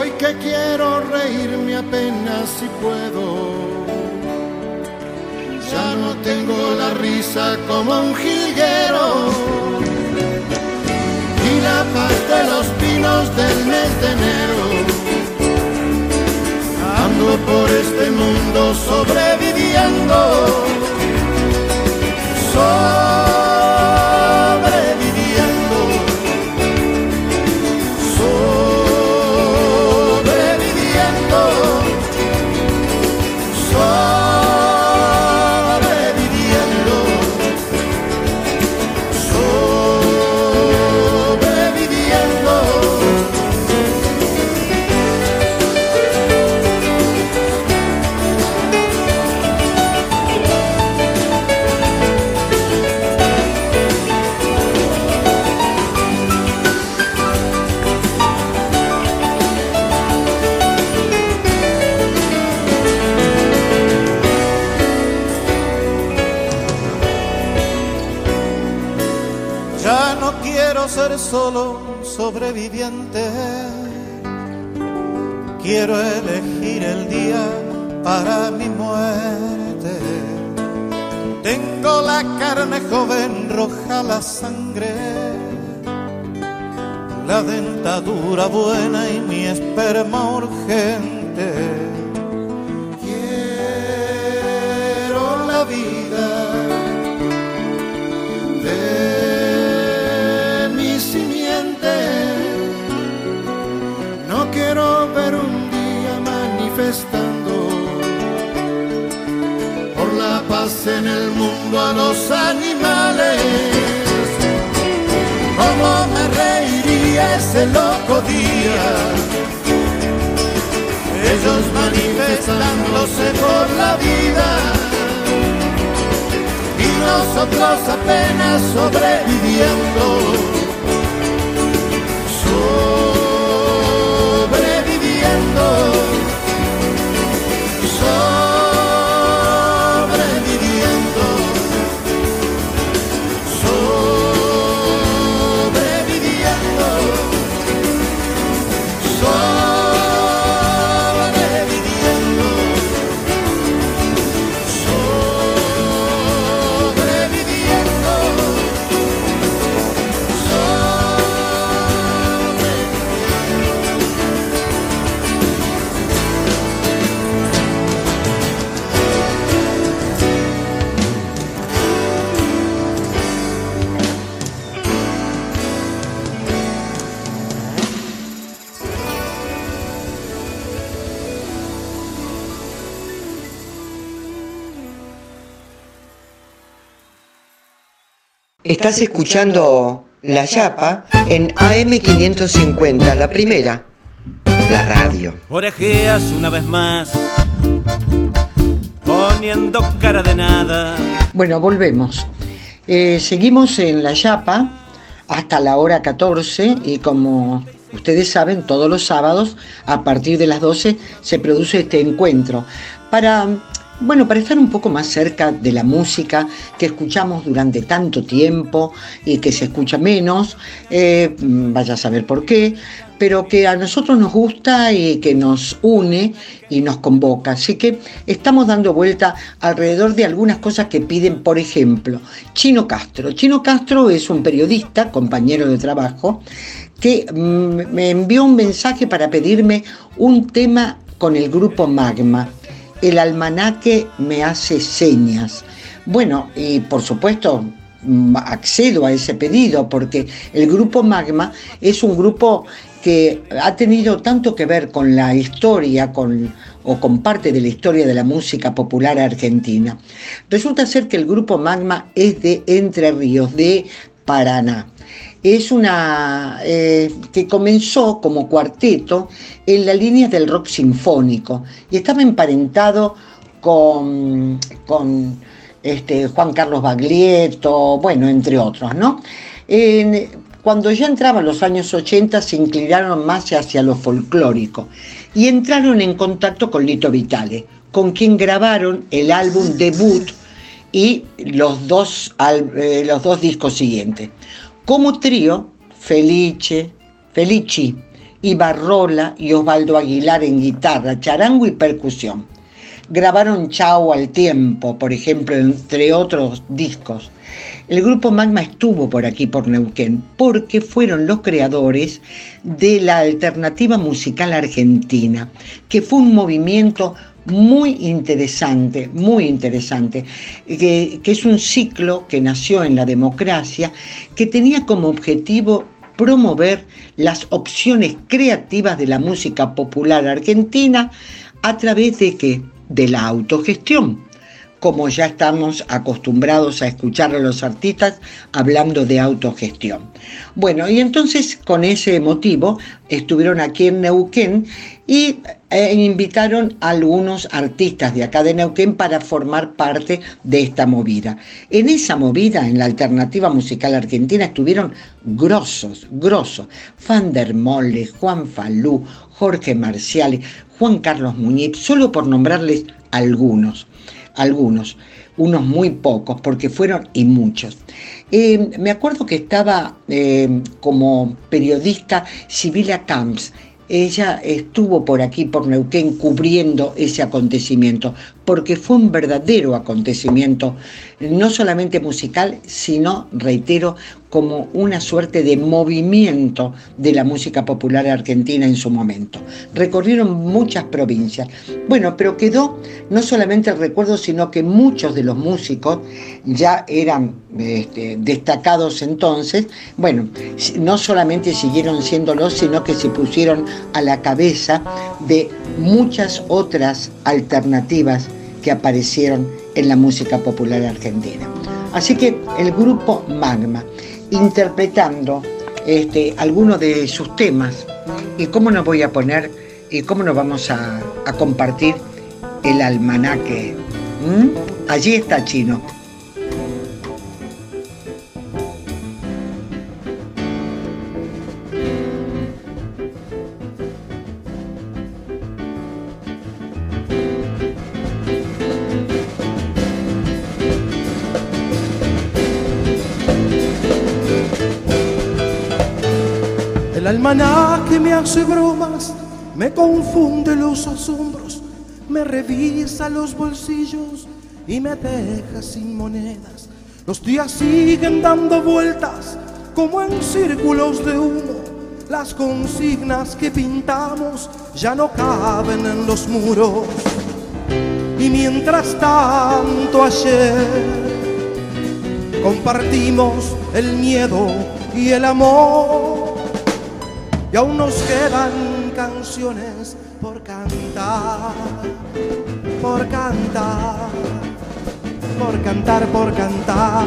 Hoy que quiero reírme apenas si puedo. Ya no tengo la risa como un jilguero. Y la paz de los pinos del mes de enero. Ando por este mundo sobreviviendo. Sobreviviendo. Solo sobreviviente. Quiero elegir el día para mi muerte. Tengo la carne joven, roja la sangre, la dentadura buena y mi esperma urgente. En el mundo a los animales. ¿Cómo me reiría ese loco día? Ellos manifestándose por la vida y nosotros apenas sobreviviendo. Estás escuchando La Yapa en AM550, la primera, la radio. Orejeas una vez más, poniendo cara de nada. Bueno, volvemos. Eh, seguimos en La Yapa hasta la hora 14 y como ustedes saben, todos los sábados a partir de las 12 se produce este encuentro para, bueno, para estar un poco más cerca de la música que escuchamos durante tanto tiempo y que se escucha menos, eh, vaya a saber por qué, pero que a nosotros nos gusta y que nos une y nos convoca. Así que estamos dando vuelta alrededor de algunas cosas que piden, por ejemplo, Chino Castro. Chino Castro es un periodista, compañero de trabajo, que mm, me envió un mensaje para pedirme un tema con el grupo Magma. El almanaque me hace señas. Bueno, y por supuesto mm, accedo a ese pedido porque el grupo Magma es un grupo que ha tenido tanto que ver con la historia con, o con parte de la historia de la música popular argentina. Resulta ser que el grupo Magma es de Entre Ríos, de Paraná. Es una eh, que comenzó como cuarteto en la línea del rock sinfónico y estaba emparentado con, este, Juan Carlos Baglietto, bueno, entre otros, ¿no? En- cuando ya entraban los años 80 se inclinaron más hacia lo folclórico y entraron en contacto con Lito Vitale, con quien grabaron el álbum debut y los dos, eh, los dos discos siguientes. Como trío, Felice, Felici, Ibarrola y Osvaldo Aguilar en guitarra, charango y percusión. Grabaron Chao al tiempo, por ejemplo, entre otros discos. El grupo Magma estuvo por aquí, por Neuquén, porque fueron los creadores de la alternativa musical argentina, que fue un movimiento muy interesante, muy interesante, que, es un ciclo que nació en la democracia, que tenía como objetivo promover las opciones creativas de la música popular argentina a través de qué? De la autogestión como ya estamos acostumbrados a escuchar a los artistas hablando de autogestión. Bueno, y entonces con ese motivo estuvieron aquí en Neuquén y eh, invitaron a algunos artistas de acá de Neuquén para formar parte de esta movida. En esa movida, en la alternativa musical argentina, estuvieron grosos, grosos. Van der Molle, Juan Falú, Jorge Marciales, Juan Carlos Muñiz, solo por nombrarles algunos algunos, unos muy pocos, porque fueron y muchos. Eh, me acuerdo que estaba eh, como periodista Sibila Camps. Ella estuvo por aquí, por Neuquén, cubriendo ese acontecimiento, porque fue un verdadero acontecimiento, no solamente musical, sino, reitero, como una suerte de movimiento de la música popular argentina en su momento. Recorrieron muchas provincias. Bueno, pero quedó no solamente el recuerdo, sino que muchos de los músicos ya eran este, destacados entonces. Bueno, no solamente siguieron siéndolo, sino que se pusieron a la cabeza de muchas otras alternativas que aparecieron en la música popular argentina. Así que el grupo Magma, interpretando este, algunos de sus temas, y cómo nos voy a poner, y cómo nos vamos a, compartir el almanaque. Allí está Chino. Confunde los asombros, me revisa los bolsillos y me deja sin monedas. Los días siguen dando vueltas como en círculos de humo. Las consignas que pintamos ya no caben en los muros. Y mientras tanto ayer compartimos el miedo y el amor. Y aún nos quedan canciones por cantar, por cantar, por cantar, por cantar.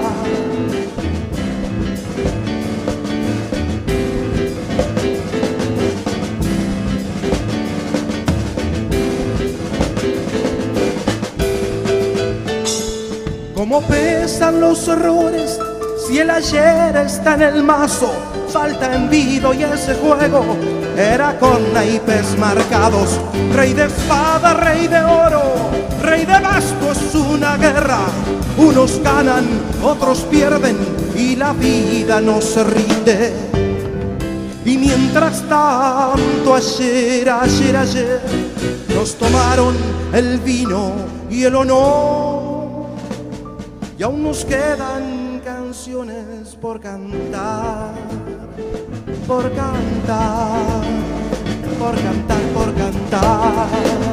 Cómo pesan los errores si el ayer está en el mazo, falta envido y ese juego era con naipes marcados. Rey de espada, rey de oro, rey de basto es una guerra. Unos ganan, otros pierden y la vida no se rinde. Y mientras tanto, ayer, ayer, ayer, nos tomaron el vino y el honor. Y aún nos quedan canciones por cantar, por cantar, por cantar, por cantar.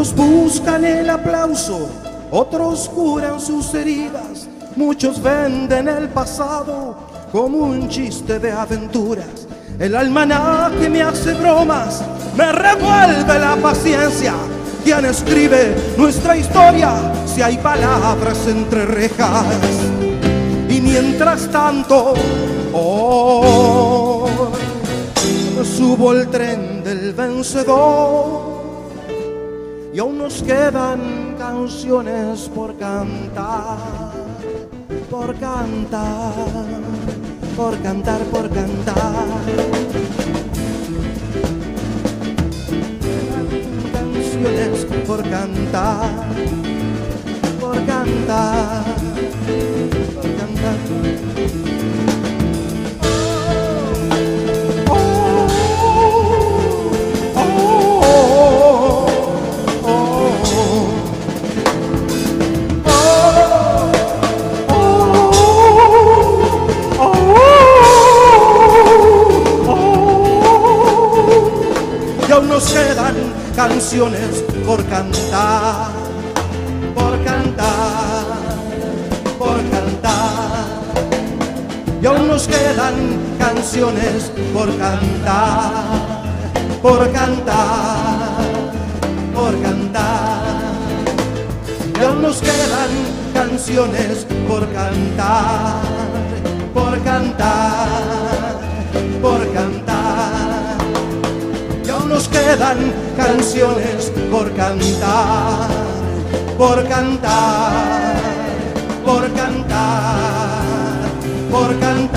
Buscan el aplauso, otros curan sus heridas, muchos venden el pasado como un chiste de aventuras. El almanaque me hace bromas, me revuelve la paciencia. ¿Quién escribe nuestra historia si hay palabras entre rejas? Y mientras tanto, oh, subo el tren del vencedor y aún nos quedan canciones por cantar, por cantar, por cantar, por cantar. Canciones por cantar, por cantar, por cantar. Canciones por cantar, por cantar, por cantar. Y aún nos quedan canciones por cantar, por cantar, por cantar. Y aún nos quedan canciones por cantar, por cantar, por cantar. Nos quedan canciones por cantar, por cantar, por cantar, por cantar.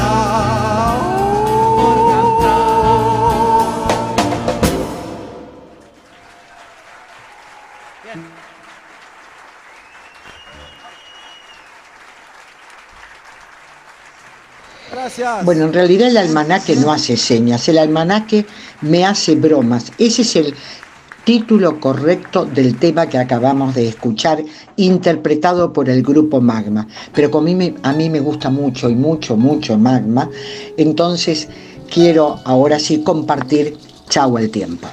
Bueno, en realidad el almanaque no hace señas, el almanaque me hace bromas. Ese es el título correcto del tema que acabamos de escuchar, interpretado por el grupo Magma. Pero a mí, me- a mí me gusta mucho y mucho, mucho Magma, entonces quiero ahora sí compartir Chau el tiempo.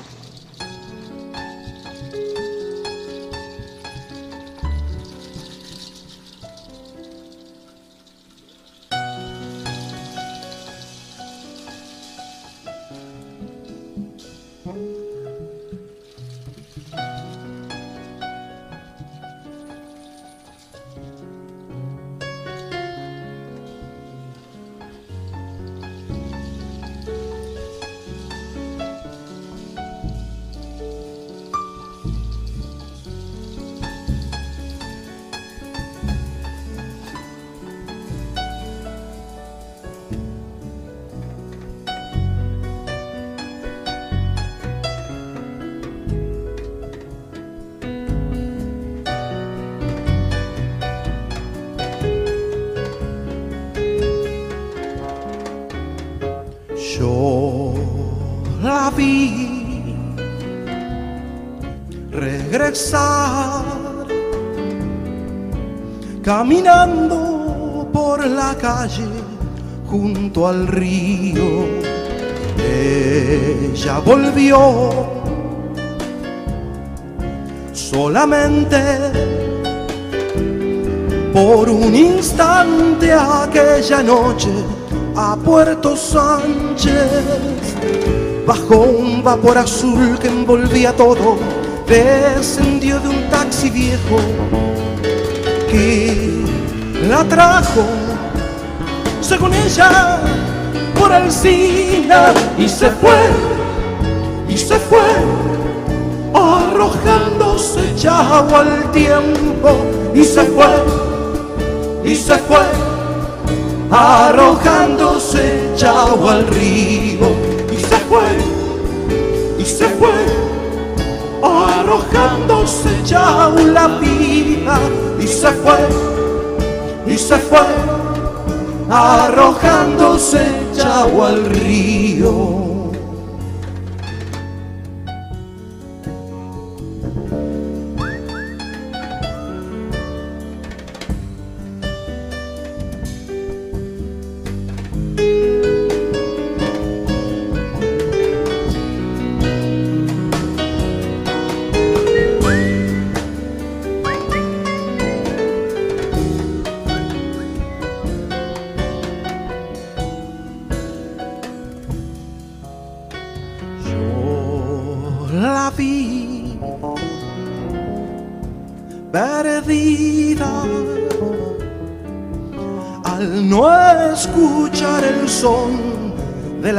Río. Ella volvió solamente por un instante aquella noche a Puerto Sánchez. Bajo un vapor azul que envolvía todo, descendió de un taxi viejo que la trajo, según ella, Alcina y se fue, y se fue, arrojándose ya al tiempo y se fue, y se fue arrojándose chao al río y se fue, y se fue, arrojándose chao la vida y se fue, y se fue, arrojándose chao al río.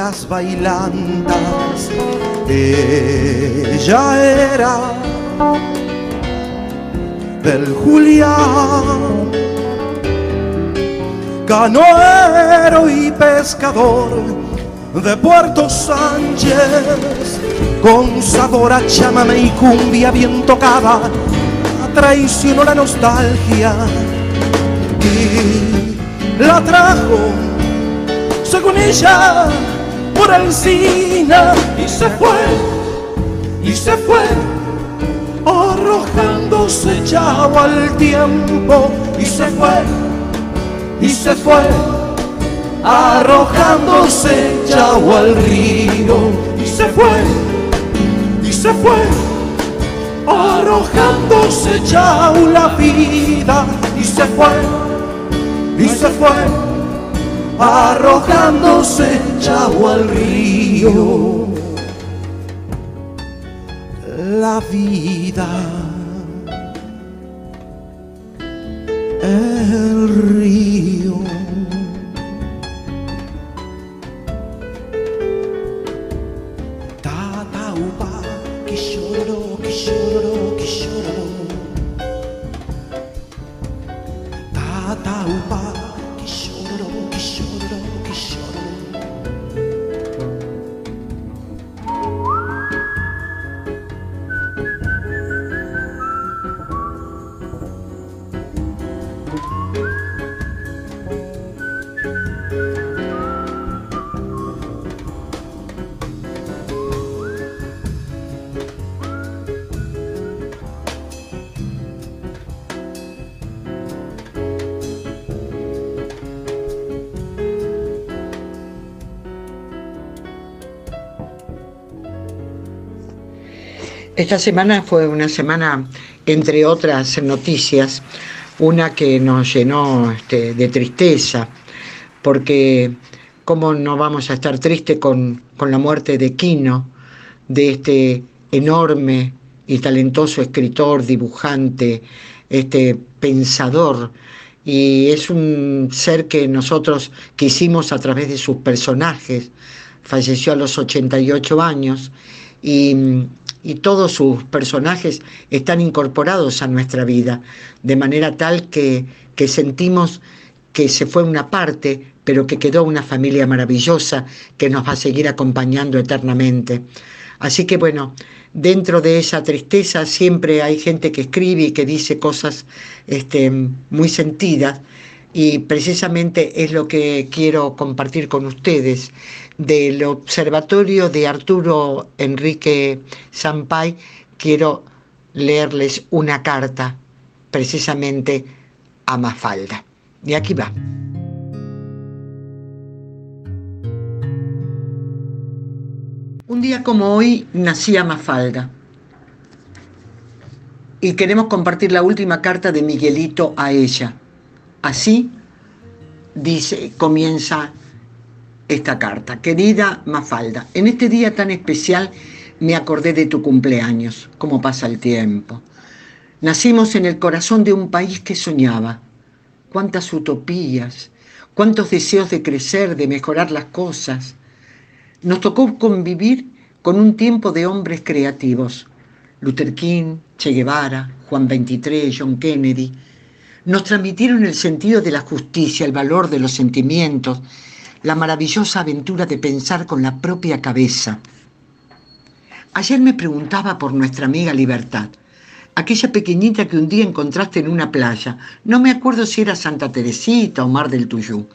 Las bailantas. Ella era del Julián, canoero y pescador de Puerto Sánchez, con sabor a chamame y cumbia bien tocada, traicionó la nostalgia y la trajo, según ella, cine y se fue, y se fue, arrojándose ya al tiempo y se fue, y se fue, arrojándose ya al río y se fue, y se fue, arrojándose ya la vida y se fue, y se fue, arrojándose ya al río la vida. Esta semana fue una semana, entre otras noticias, una que nos llenó este, de tristeza, porque cómo no vamos a estar tristes con, con la muerte de Quino, de este enorme y talentoso escritor, dibujante, este pensador, y es un ser que nosotros quisimos a través de sus personajes. Falleció a los 88 años y, y todos sus personajes están incorporados a nuestra vida, de manera tal que, que sentimos que se fue una parte, pero que quedó una familia maravillosa que nos va a seguir acompañando eternamente. Así que bueno, dentro de esa tristeza siempre hay gente que escribe y que dice cosas este, muy sentidas y precisamente es lo que quiero compartir con ustedes del observatorio de Arturo Enrique Sampay. Quiero leerles una carta precisamente a Mafalda. Y aquí va. Un día como hoy nacía Mafalda. Y queremos compartir la última carta de Miguelito a ella. Así dice, comienza esta carta. Querida Mafalda, en este día tan especial me acordé de tu cumpleaños, cómo pasa el tiempo. Nacimos en el corazón de un país que soñaba. Cuántas utopías, cuántos deseos de crecer, de mejorar las cosas. Nos tocó convivir con un tiempo de hombres creativos. Luther King, Che Guevara, Juan XXIII, John Kennedy. Nos transmitieron el sentido de la justicia, el valor de los sentimientos, la maravillosa aventura de pensar con la propia cabeza. Ayer me preguntaba por nuestra amiga Libertad, aquella pequeñita que un día encontraste en una playa. No me acuerdo si era Santa Teresita o Mar del Tuyú.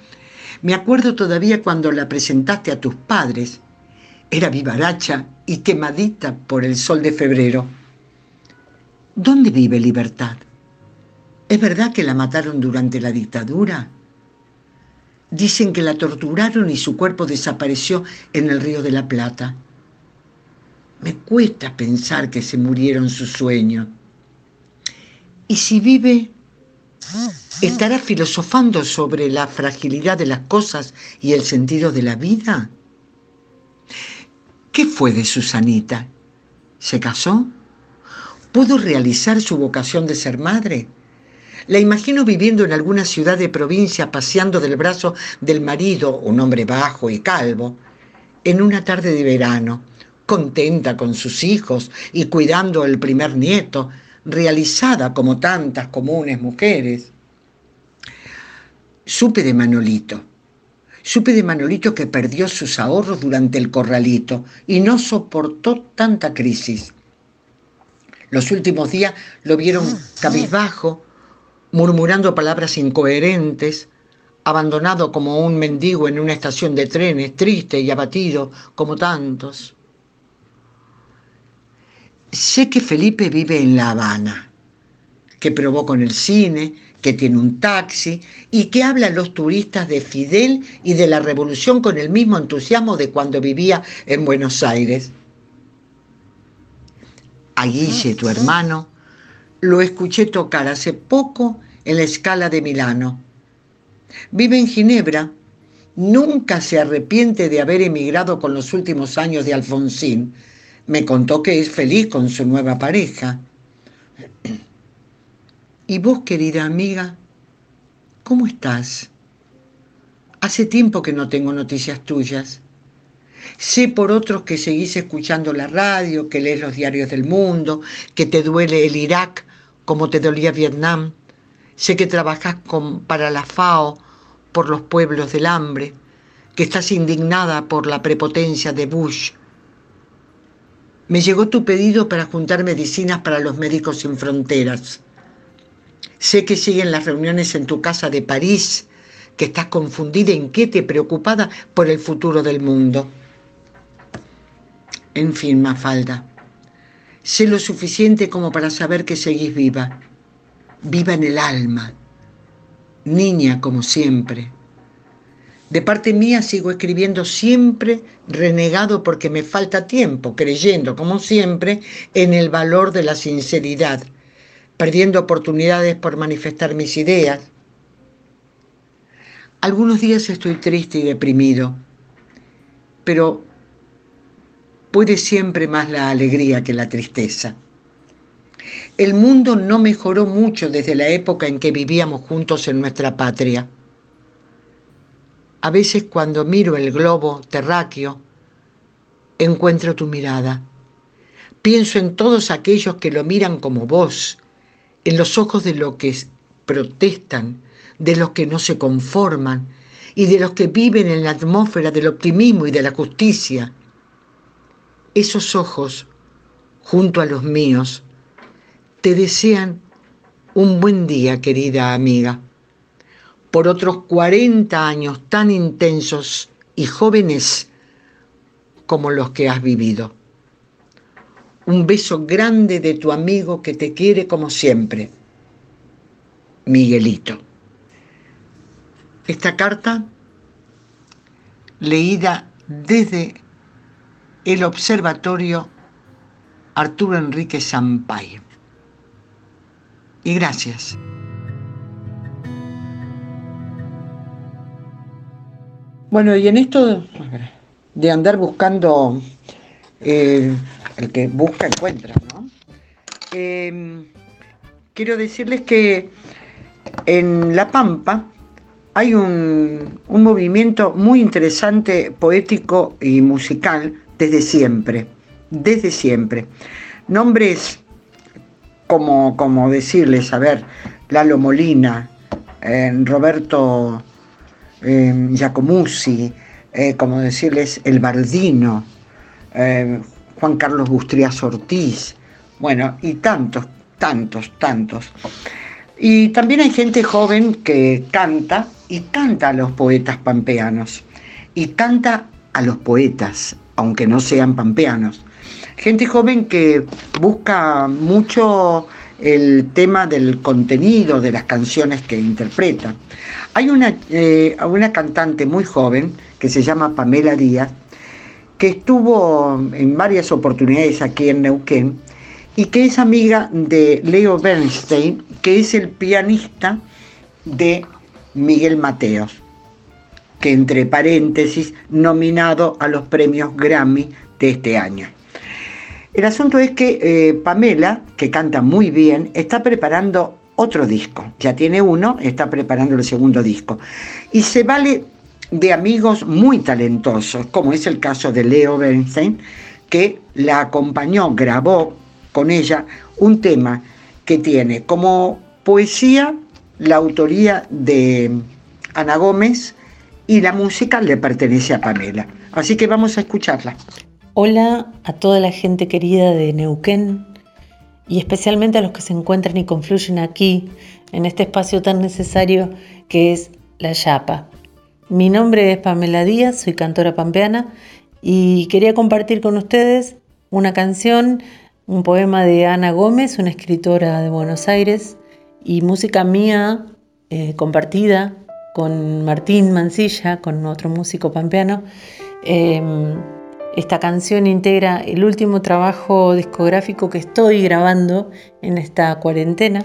Me acuerdo todavía cuando la presentaste a tus padres. Era vivaracha y quemadita por el sol de febrero. ¿Dónde vive Libertad? ¿Es verdad que la mataron durante la dictadura? Dicen que la torturaron y su cuerpo desapareció en el río de la Plata. Me cuesta pensar que se murieron sus sueños. ¿Y si vive, estará filosofando sobre la fragilidad de las cosas y el sentido de la vida? ¿Qué fue de Susanita? ¿Se casó? ¿Pudo realizar su vocación de ser madre? La imagino viviendo en alguna ciudad de provincia, paseando del brazo del marido, un hombre bajo y calvo, en una tarde de verano, contenta con sus hijos y cuidando el primer nieto, realizada como tantas comunes mujeres. Supe de Manolito. Supe de Manolito que perdió sus ahorros durante el corralito y no soportó tanta crisis. Los últimos días lo vieron cabizbajo, murmurando palabras incoherentes, abandonado como un mendigo en una estación de trenes, triste y abatido como tantos. Sé que Felipe vive en La Habana, que probó con el cine, que tiene un taxi y que habla a los turistas de Fidel y de la revolución con el mismo entusiasmo de cuando vivía en Buenos Aires. A Guille, tu hermano, lo escuché tocar hace poco en la escala de Milano. Vive en Ginebra, nunca se arrepiente de haber emigrado con los últimos años de Alfonsín. Me contó que es feliz con su nueva pareja. [CLEARS THROAT] ¿Y vos, querida amiga, cómo estás? Hace tiempo que no tengo noticias tuyas. Sé por otros que seguís escuchando la radio, que lees los diarios del mundo, que te duele el Irak como te dolía Vietnam. Sé que trabajas con, para la FAO por los pueblos del hambre, que estás indignada por la prepotencia de Bush. Me llegó tu pedido para juntar medicinas para los médicos sin fronteras. Sé que siguen las reuniones en tu casa de París, que estás confundida, inquieta y preocupada por el futuro del mundo. En fin, Mafalda, sé lo suficiente como para saber que seguís viva, viva en el alma, niña como siempre. De parte mía sigo escribiendo siempre renegado porque me falta tiempo, creyendo, como siempre, en el valor de la sinceridad, perdiendo oportunidades por manifestar mis ideas. Algunos días estoy triste y deprimido, pero puede siempre más la alegría que la tristeza. El mundo no mejoró mucho desde la época en que vivíamos juntos en nuestra patria. A veces cuando miro el globo terráqueo, encuentro tu mirada. Pienso en todos aquellos que lo miran como vos, en los ojos de los que protestan, de los que no se conforman y de los que viven en la atmósfera del optimismo y de la justicia. Esos ojos, junto a los míos, te desean un buen día, querida amiga por otros 40 años tan intensos y jóvenes como los que has vivido. Un beso grande de tu amigo que te quiere como siempre, Miguelito. Esta carta, leída desde el Observatorio Arturo Enrique Sampay. Y gracias. Bueno, y en esto de andar buscando, eh, el que busca encuentra, ¿no? Eh, quiero decirles que en La Pampa hay un, un, movimiento muy interesante, poético y musical desde siempre, desde siempre. Nombres como, como decirles, a ver, Lalo Molina, eh, Roberto eh, Giacomuzzi, eh, como decirles, El Bardino, eh, Juan Carlos Bustrias Ortiz, bueno, y tantos, tantos, tantos. Y también hay gente joven que canta y canta a los poetas pampeanos y canta a los poetas, aunque no sean pampeanos. Gente joven que busca mucho el tema del contenido de las canciones que interpreta. Hay una, eh, una cantante muy joven que se llama Pamela Díaz, que estuvo en varias oportunidades aquí en Neuquén y que es amiga de Leo Bernstein, que es el pianista de Miguel Mateos, que entre paréntesis nominado a los premios Grammy de este año. El asunto es que eh, Pamela, que canta muy bien, está preparando otro disco. Ya tiene uno, está preparando el segundo disco. Y se vale de amigos muy talentosos, como es el caso de Leo Bernstein, que la acompañó, grabó con ella un tema que tiene como poesía la autoría de Ana Gómez y la música le pertenece a Pamela. Así que vamos a escucharla. Hola a toda la gente querida de Neuquén y especialmente a los que se encuentran y confluyen aquí, en este espacio tan necesario que es La Yapa. Mi nombre es Pamela Díaz, soy cantora pampeana y quería compartir con ustedes una canción, un poema de Ana Gómez, una escritora de Buenos Aires, y música mía eh, compartida con Martín Mancilla, con otro músico pampeano. Em, esta canción integra el último trabajo discográfico que estoy grabando en esta cuarentena.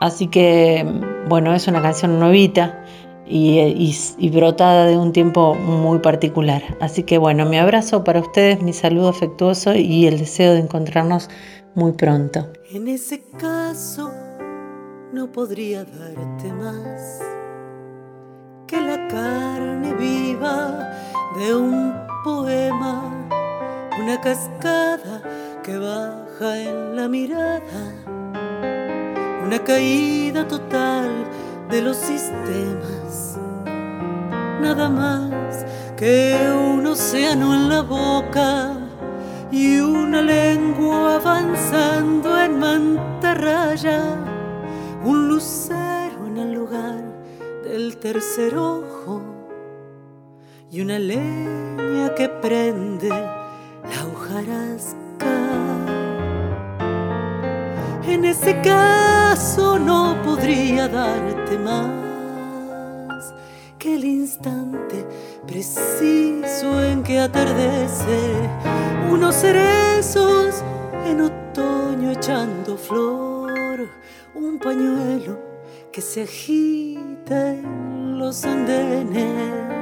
Así que, bueno, es una canción novita y, y, brotada de un tiempo muy particular. Así que, bueno, mi abrazo para ustedes, mi saludo afectuoso y el deseo de encontrarnos muy pronto. En ese caso, no podría darte más que la carne viva de un poema, una cascada que baja en la mirada, una caída total de los sistemas, nada más que un océano en la boca y una lengua avanzando en mantarraya, un lucero en el lugar del tercer ojo y una leña que prende la hojarasca. En ese caso no podría darte más que el instante preciso en que atardece unos cerezos en otoño echando flor, un pañuelo que se agita en los andenes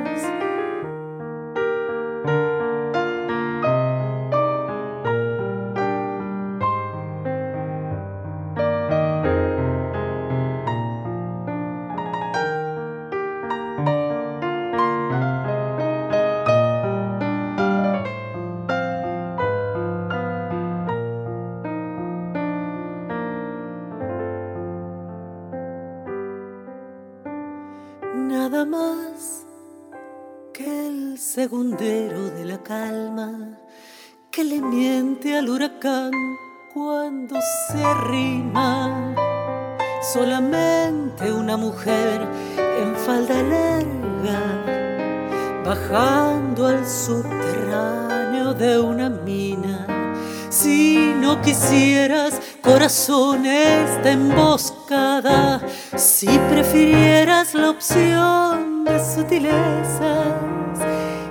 corazón esta emboscada, si prefirieras la opción de sutilezas,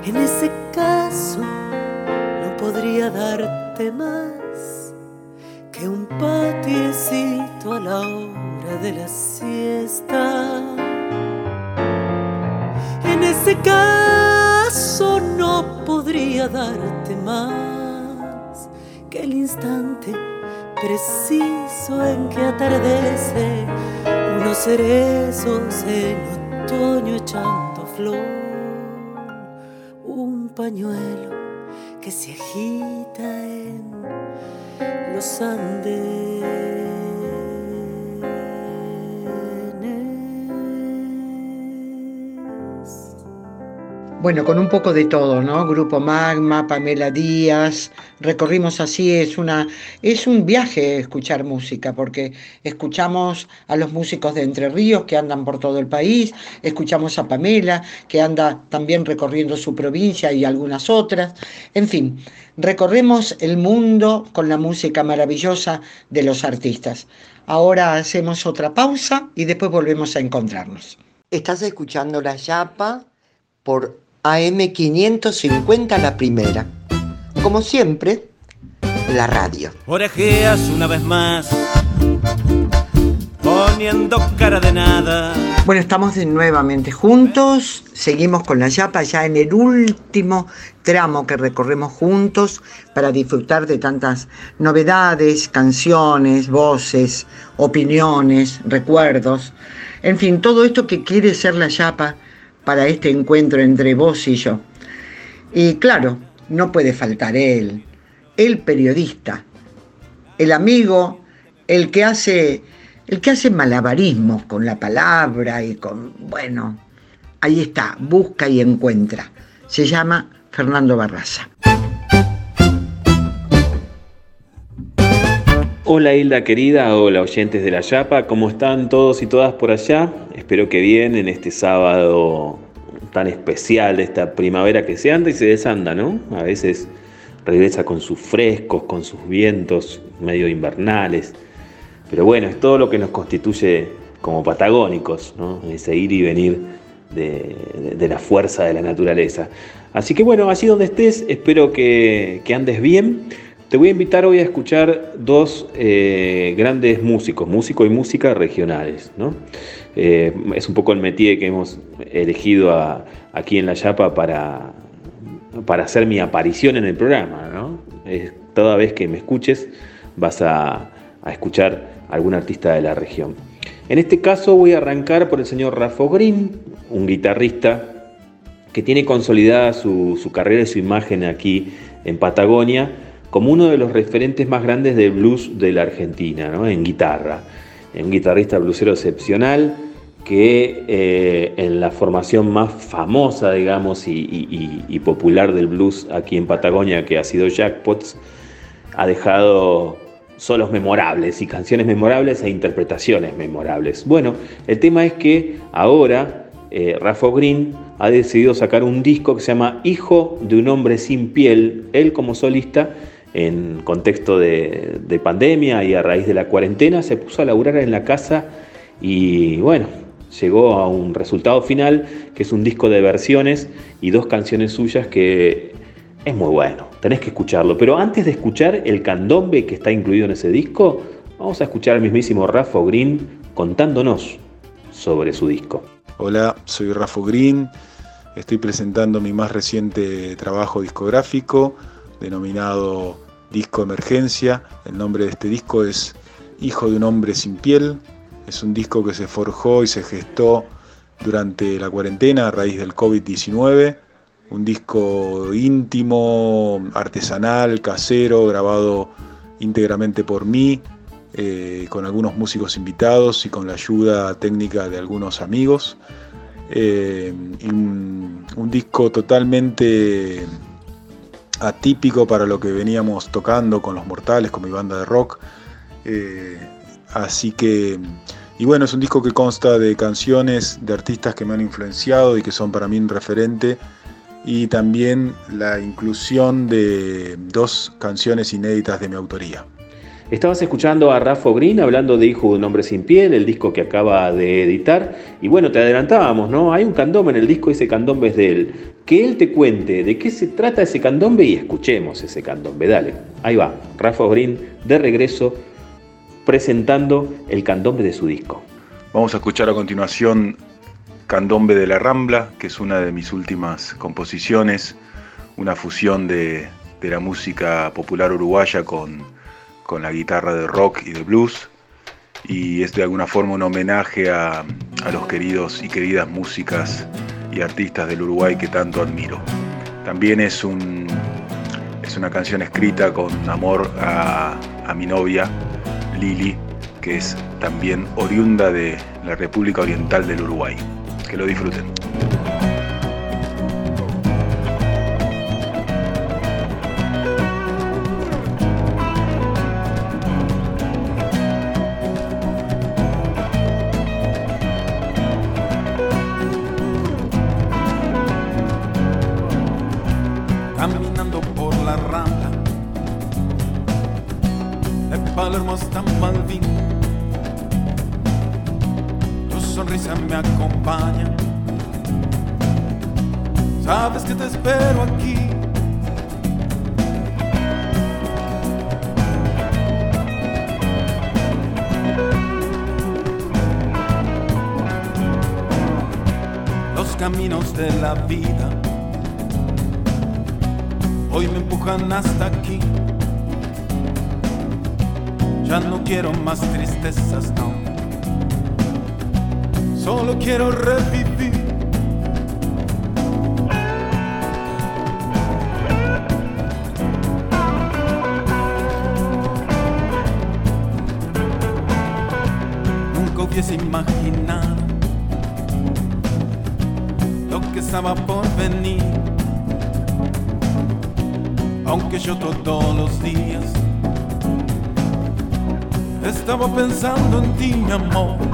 en ese caso no podría darte más que un patiecito a la hora de la siesta. En ese caso no podría darte más que el instante preciso en que atardece unos cerezos en otoño echando flor, un pañuelo que se agita en los Andes. Bueno, con un poco de todo, ¿no? Grupo Magma, Pamela Díaz, recorrimos así, es una es un viaje escuchar música, porque escuchamos a los músicos de Entre Ríos que andan por todo el país, escuchamos a Pamela, que anda también recorriendo su provincia y algunas otras. En fin, recorremos el mundo con la música maravillosa de los artistas. Ahora hacemos otra pausa y después volvemos a encontrarnos. Estás escuchando La Yapa por AM550 la primera. Como siempre, la radio. Orejeas una vez más, poniendo cara de nada Bueno, estamos de nuevamente juntos, seguimos con la Yapa ya en el último tramo que recorremos juntos para disfrutar de tantas novedades, canciones, voces, opiniones, recuerdos, en fin, todo esto que quiere ser la Yapa para este encuentro entre vos y yo. Y claro, no puede faltar él, el periodista, el amigo, el que hace el que hace malabarismos con la palabra y con, bueno, ahí está, busca y encuentra. Se llama Fernando Barraza. Hola Hilda querida, hola oyentes de la Yapa, ¿cómo están todos y todas por allá? Espero que bien en este sábado tan especial de esta primavera que se anda y se desanda, ¿no? A veces regresa con sus frescos, con sus vientos medio invernales pero bueno, es todo lo que nos constituye como patagónicos, ¿no? ese ir y venir de, la fuerza de la naturaleza. Así que bueno, allí donde estés, espero que, andes bien. Te voy a invitar hoy a escuchar dos eh, grandes músicos, músicos y música regionales. ¿no? Eh, es un poco el métier que hemos elegido aquí en La Yapa para, para hacer mi aparición en el programa. ¿no? toda vez que me escuches vas a, a escuchar algún artista de la región. En este caso voy a arrancar por el señor Rafa Green, un guitarrista que tiene consolidada su, carrera y su imagen aquí en Patagonia como uno de los referentes más grandes del blues de la Argentina, en guitarra. Un guitarrista bluesero excepcional que eh, en la formación más famosa, digamos, y, popular del blues aquí en Patagonia, que ha sido Jackpots, ha dejado solos memorables y canciones memorables e interpretaciones memorables. Bueno, el tema es que ahora eh, Rafa Green ha decidido sacar un disco que se llama Hijo de un hombre sin piel, él como solista en contexto de, de pandemia y a raíz de la cuarentena se puso a laburar en la casa y bueno, llegó a un resultado final que es un disco de versiones y dos canciones suyas que es muy bueno, tenés que escucharlo. Pero antes de escuchar el candombe que está incluido en ese disco, vamos a escuchar al mismísimo Rafa Green contándonos sobre su disco. Hola, soy Rafa Green, estoy presentando mi más reciente trabajo discográfico denominado Disco Emergencia. El nombre de este disco es Hijo de un hombre sin piel. Es un disco que se forjó y se gestó durante la cuarentena a raíz del COVID-19 un disco íntimo, artesanal, casero, grabado íntegramente por mí, eh, con algunos músicos invitados y con la ayuda técnica de algunos amigos. Eh, un, disco totalmente atípico para lo que veníamos tocando con Los Mortales, con mi banda de rock. Eh, así que, y bueno, es un disco que consta de canciones de artistas que me han influenciado y que son para mí un referente y también la inclusión de dos canciones inéditas de mi autoría. Estabas escuchando a Rafa Green hablando de Hijo de un hombre sin piel, el disco que acaba de editar. Y bueno, te adelantábamos, ¿no? Hay un candombe en el disco ese candombe es de él. Que él te cuente de qué se trata ese candombe y escuchemos ese candombe. Dale, ahí va, Rafa Green de regreso presentando el candombe de su disco. Vamos a escuchar a continuación Candombe de la Rambla, que es una de mis últimas composiciones, una fusión de, la música popular uruguaya con, la guitarra de rock y de blues. Y es de alguna forma un homenaje a, los queridos y queridas músicas y artistas del Uruguay que tanto admiro. También es, un, es una canción escrita con amor a, a mi novia, Lili, que es también oriunda de la República Oriental del Uruguay que lo disfruten. Pensando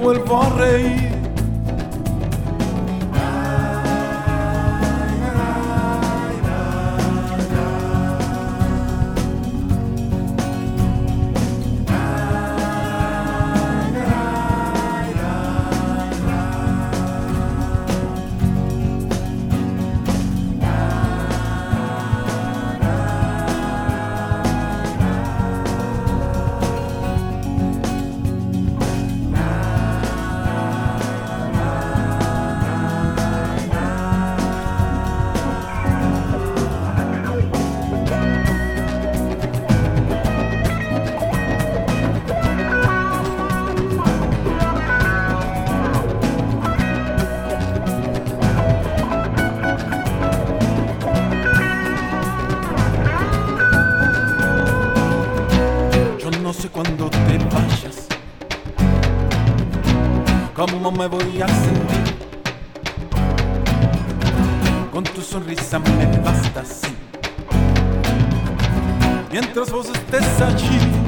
mientras yo me voy a sentir. Con tu sonrisa me basta así. Mientras vos estés allí.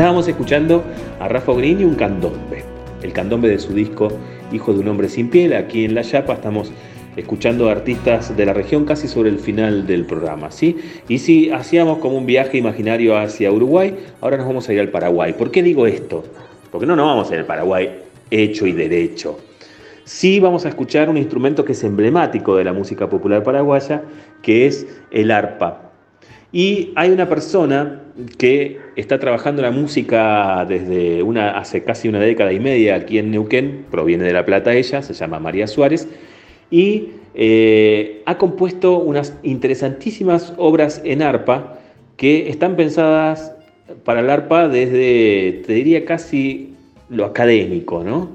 Estábamos escuchando a Rafa Green y un candombe, el candombe de su disco Hijo de un hombre sin piel. Aquí en La Yapa estamos escuchando a artistas de la región casi sobre el final del programa, ¿sí? Y si hacíamos como un viaje imaginario hacia Uruguay, ahora nos vamos a ir al Paraguay. ¿Por qué digo esto? Porque no nos vamos a ir al Paraguay hecho y derecho. Sí vamos a escuchar un instrumento que es emblemático de la música popular paraguaya, que es el arpa. Y hay una persona que está trabajando la música desde una, hace casi una década y media aquí en Neuquén, proviene de La Plata ella, se llama María Suárez, y eh, ha compuesto unas interesantísimas obras en arpa que están pensadas para el arpa desde, te diría, casi lo académico, ¿no?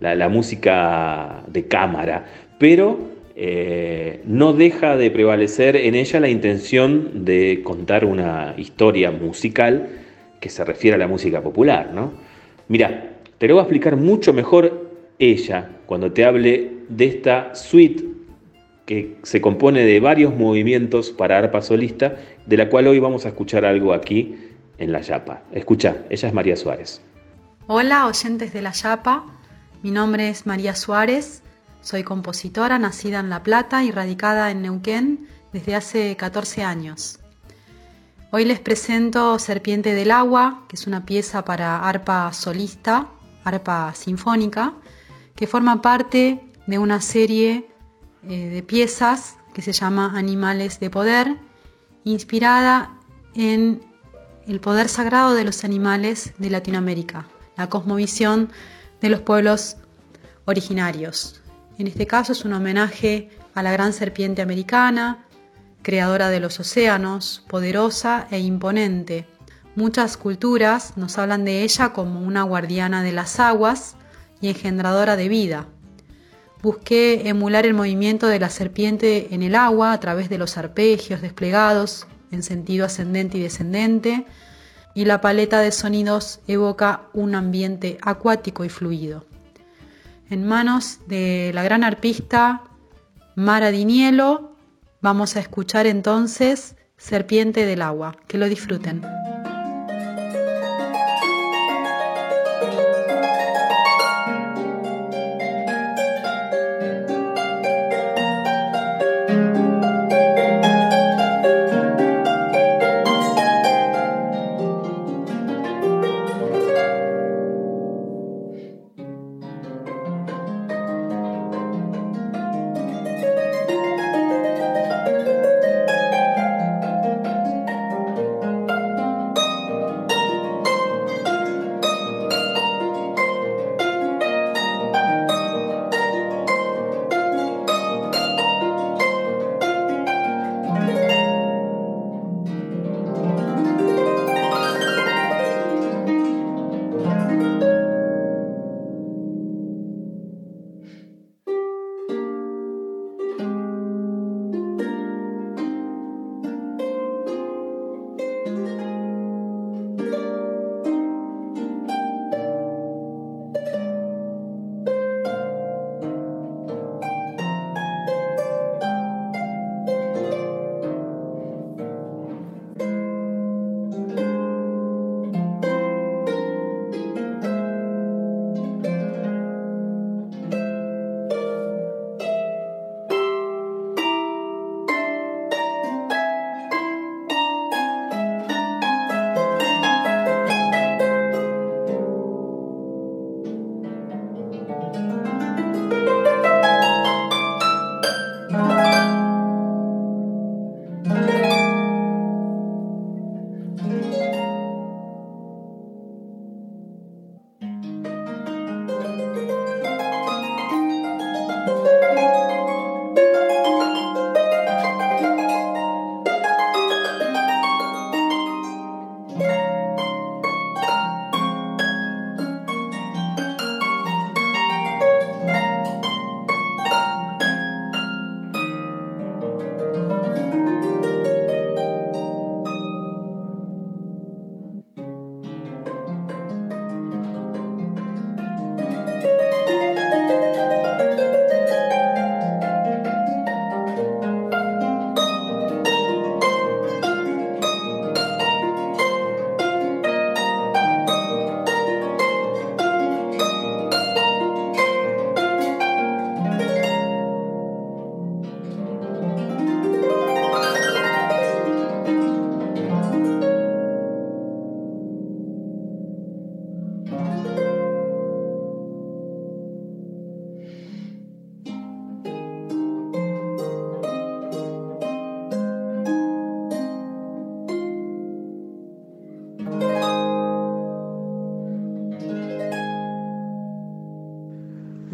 La, la música de cámara, pero eh, no deja de prevalecer en ella la intención de contar una historia musical que se refiere a la música popular, ¿no? Mira, te lo va a explicar mucho mejor ella cuando te hable de esta suite que se compone de varios movimientos para arpa solista, de la cual hoy vamos a escuchar algo aquí en La Yapa. Escucha, ella es María Suárez. Hola, oyentes de La Yapa. Mi nombre es María Suárez. Soy compositora nacida en La Plata y radicada en Neuquén desde hace 14 años. Hoy les presento Serpiente del Agua, que es una pieza para arpa solista, arpa sinfónica, que forma parte de una serie eh, de piezas que se llama Animales de Poder inspirada en el poder sagrado de los animales de Latinoamérica, la cosmovisión de los pueblos originarios. En este caso es un homenaje a la gran serpiente americana, creadora de los océanos, poderosa e imponente. Muchas culturas nos hablan de ella como una guardiana de las aguas y engendradora de vida. Busqué emular el movimiento de la serpiente en el agua a través de los arpegios desplegados en sentido ascendente y descendente, y la paleta de sonidos evoca un ambiente acuático y fluido. En manos de la gran arpista Mara Dinielo, vamos a escuchar entonces Serpiente del Agua. Que lo disfruten.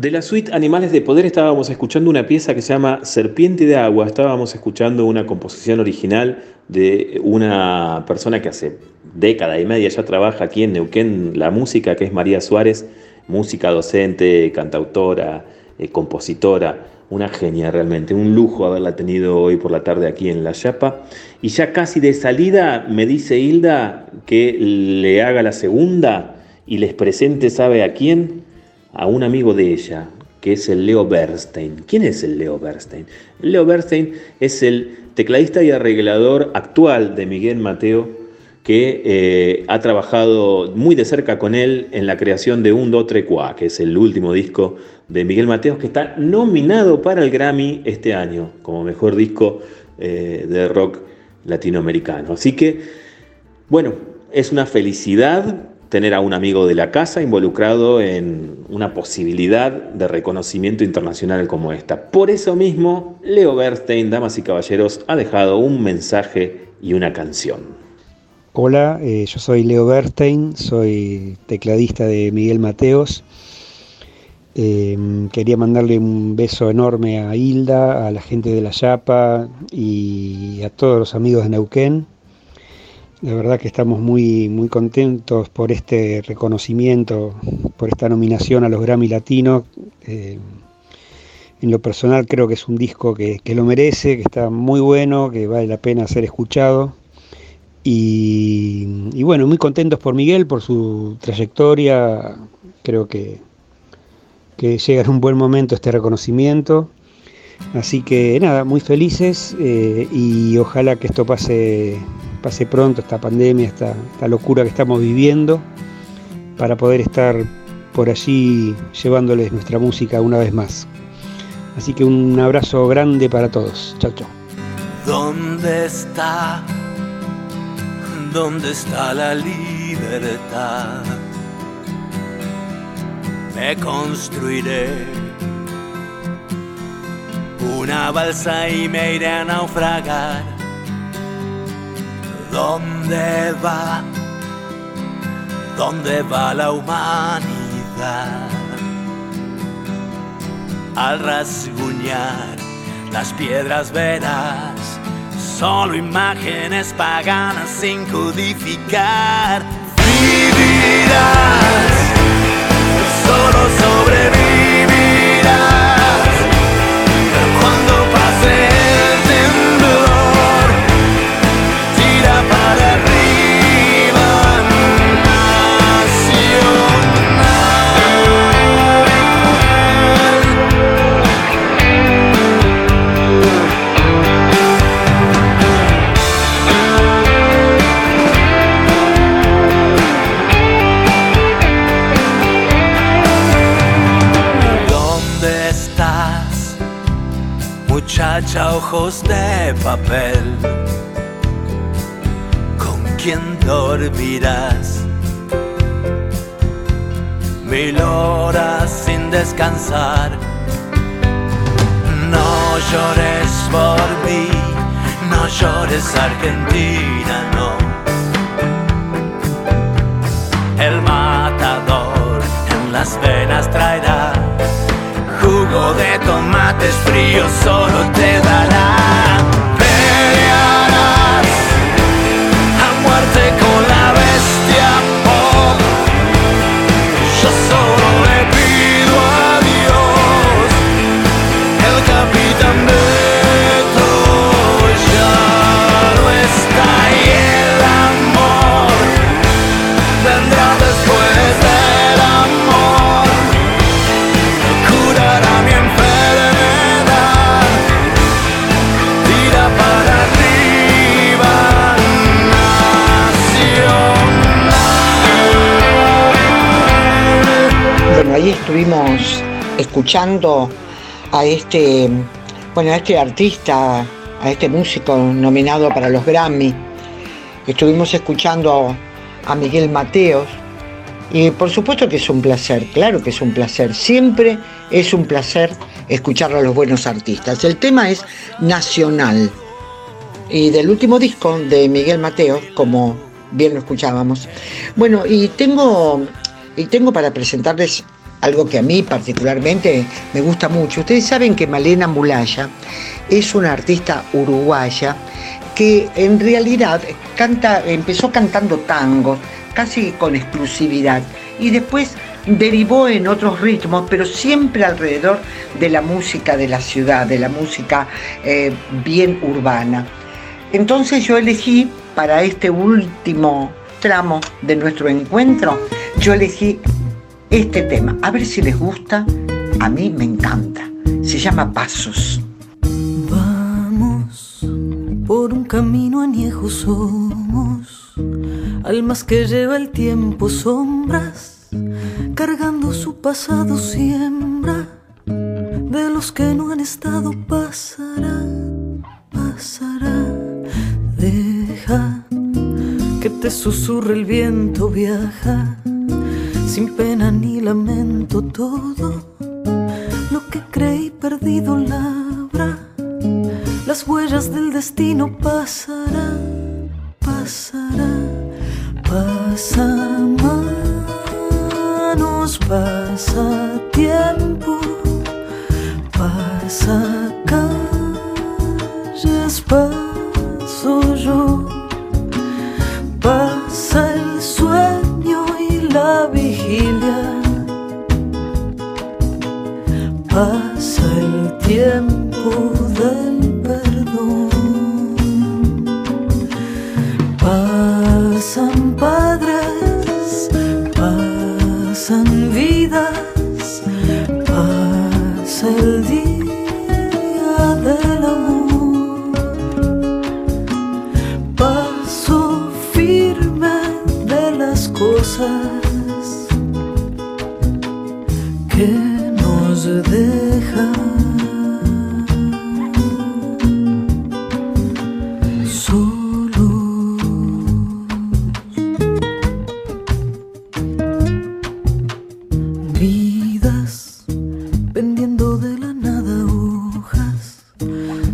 De la suite Animales de Poder estábamos escuchando una pieza que se llama Serpiente de Agua. Estábamos escuchando una composición original de una persona que hace década y media ya trabaja aquí en Neuquén la música, que es María Suárez, música docente, cantautora, eh, compositora, una genia realmente, un lujo haberla tenido hoy por la tarde aquí en La Chapa. Y ya casi de salida me dice Hilda que le haga la segunda y les presente, ¿sabe a quién? A un amigo de ella, que es el Leo Bernstein. ¿Quién es el Leo Bernstein? Leo Bernstein es el tecladista y arreglador actual de Miguel Mateo, que eh, ha trabajado muy de cerca con él en la creación de Un Do Tre Qua, que es el último disco de Miguel Mateos, que está nominado para el Grammy este año como mejor disco eh, de rock latinoamericano. Así que, bueno, es una felicidad tener a un amigo de la casa involucrado en una posibilidad de reconocimiento internacional como esta. Por eso mismo, Leo Bernstein, damas y caballeros, ha dejado un mensaje y una canción. Hola, eh, yo soy Leo Berstein, soy tecladista de Miguel Mateos. Eh, quería mandarle un beso enorme a Hilda, a la gente de La Yapa y a todos los amigos de Neuquén. La verdad que estamos muy, muy contentos por este reconocimiento, por esta nominación a los Grammy Latinos. Eh, en lo personal creo que es un disco que, que lo merece, que está muy bueno, que vale la pena ser escuchado. Y, y bueno, muy contentos por Miguel, por su trayectoria. Creo que, que llega en un buen momento este reconocimiento. Así que nada, muy felices eh, y ojalá que esto pase, pase pronto, esta pandemia, esta, esta locura que estamos viviendo, para poder estar por allí llevándoles nuestra música una vez más. Así que un abrazo grande para todos. Chao, chao. ¿Dónde está? ¿Dónde está la libertad? Me construiré una balsa y me iré a naufragar. ¿Dónde va? ¿Dónde va la humanidad? Al rasguñar las piedras verás solo imágenes paganas sin codificar. Vivirás, solo sobrevivirás. Muchacha ojos de papel? ¿Con quién dormirás? Mil horas sin descansar. No llores por mí, no llores Argentina, no. El matador en las venas traerá de tomates fríos solo te dará. Escuchando a este, bueno, a este artista, a este músico nominado para los Grammy. Estuvimos escuchando a Miguel Mateos. Y por supuesto que es un placer, claro que es un placer. Siempre es un placer escuchar a los buenos artistas. El tema es nacional. Y del último disco de Miguel Mateos, como bien lo escuchábamos. Bueno, y tengo, y tengo para presentarles algo que a mí particularmente me gusta mucho. Ustedes saben que Malena Mulaya es una artista uruguaya que en realidad canta, empezó cantando tangos, casi con exclusividad, y después derivó en otros ritmos, pero siempre alrededor de la música de la ciudad, de la música eh, bien urbana. Entonces yo elegí para este último tramo de nuestro encuentro, yo elegí este tema. A ver si les gusta, a mí me encanta. Se llama Pasos. Vamos por un camino añejo somos, almas que lleva el tiempo sombras, cargando su pasado siembra, de los que no han estado pasará, pasará, deja que te susurre el viento, viaja, sin pena ni lamento todo, lo que creí perdido labra. Las huellas del destino pasarán, pasará, pasa manos, pasa tiempo, pasa calles, paso yo, pasa vigilia, pasa el tiempo del perdón. Pasan padres, pasan vidas, pasa el día del amor. Paso firme de las cosas nos dejan. Vidas pendiendo de la nada, hojas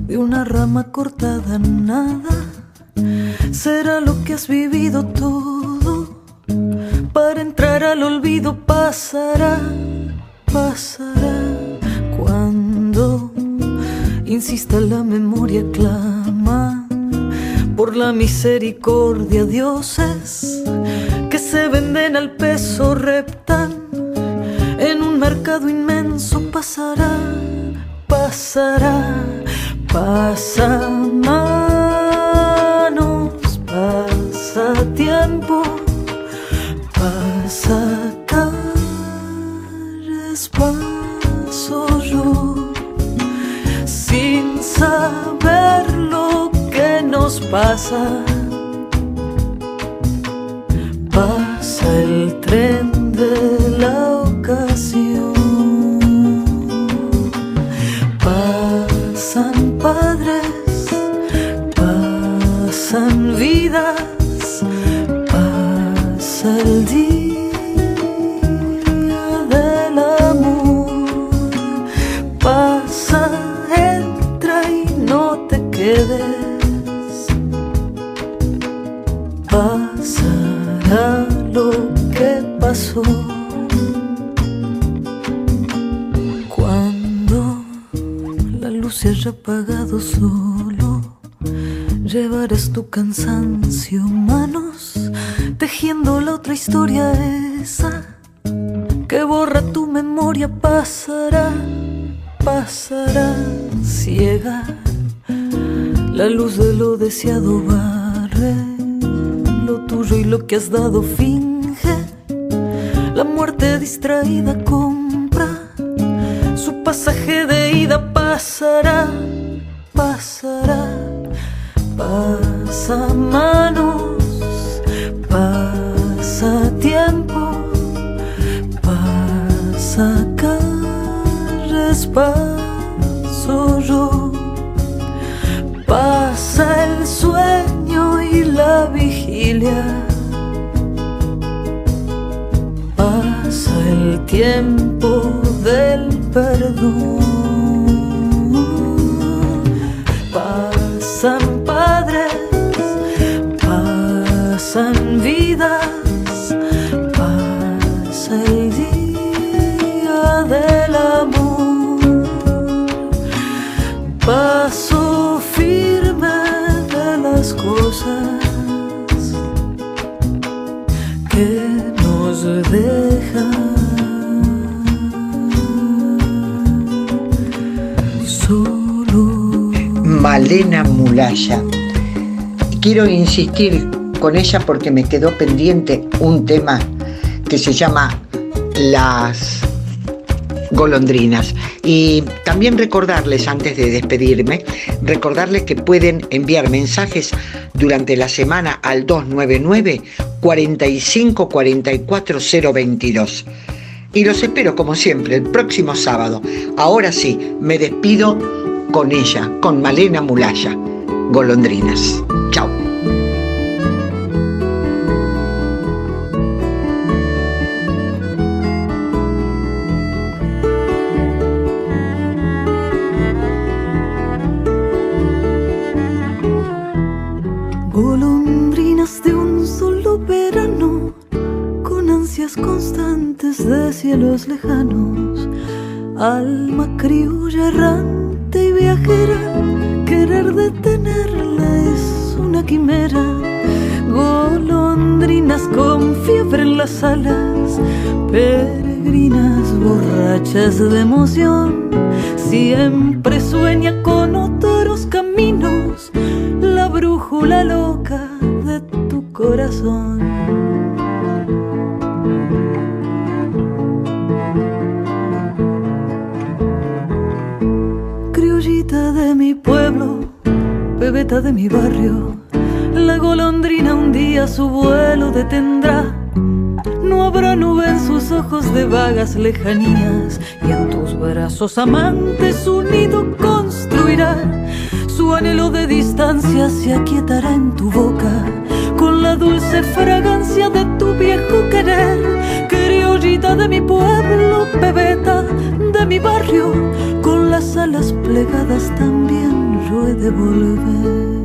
de una rama cortada, nada será lo que has vivido todo. Para entrar al olvido pasará, pasará cuando insista la memoria, clama por la misericordia, dioses que se venden al peso, reptan en un mercado inmenso. Pasará, pasará, pasa manos, pasa tiempo, pasa paso yo, sin saber lo que nos pasa. Pasa el tren de apagado solo, llevarás tu cansancio, manos, tejiendo la otra historia esa que borra tu memoria, pasará, pasará ciega. La luz de lo deseado barre lo tuyo y lo que has dado finge. La muerte distraída compra su pasaje de pasará, pasará, pasa manos, pasa tiempo, pasa calles, paso yo. Pasa el sueño y la vigilia. Pasa el tiempo del perdón. Malena Mulaya. Quiero insistir con ella porque me quedó pendiente un tema que se llama Las golondrinas. Y también recordarles, antes de despedirme, recordarles que pueden enviar mensajes durante la semana al 299 45 44 022. Y los espero como siempre el próximo sábado. Ahora sí, me despido con ella, con Malena Mulaya. Golondrinas. Chao. Golondrinas de un solo verano, con ansias constantes de cielos lejanos, alma criolla errante peregrinas borrachas de emoción, siempre lejanías y en tus brazos amantes su nido construirá. Su anhelo de distancia se aquietará en tu boca con la dulce fragancia de tu viejo querer. Criollita de mi pueblo, bebeta de mi barrio, con las alas plegadas también yo he de volver.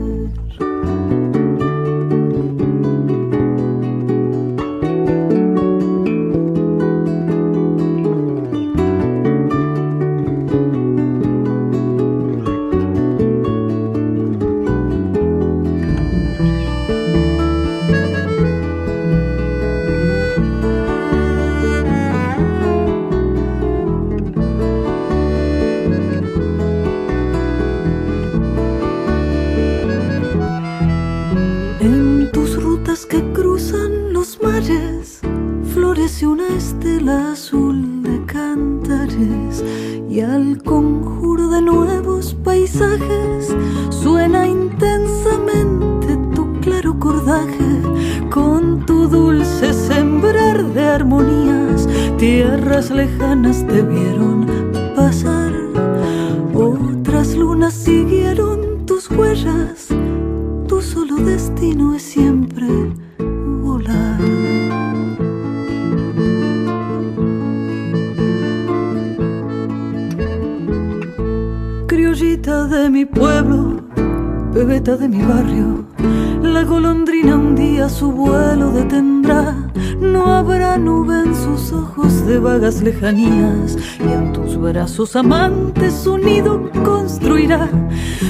Brazos amantes su nido construirá.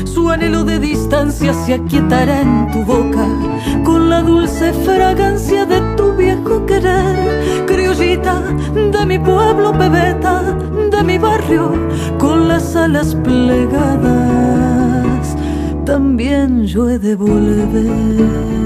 Su anhelo de distancia se aquietará en tu boca con la dulce fragancia de tu viejo querer. Criollita de mi pueblo, bebeta de mi barrio, con las alas plegadas, también yo he de volver.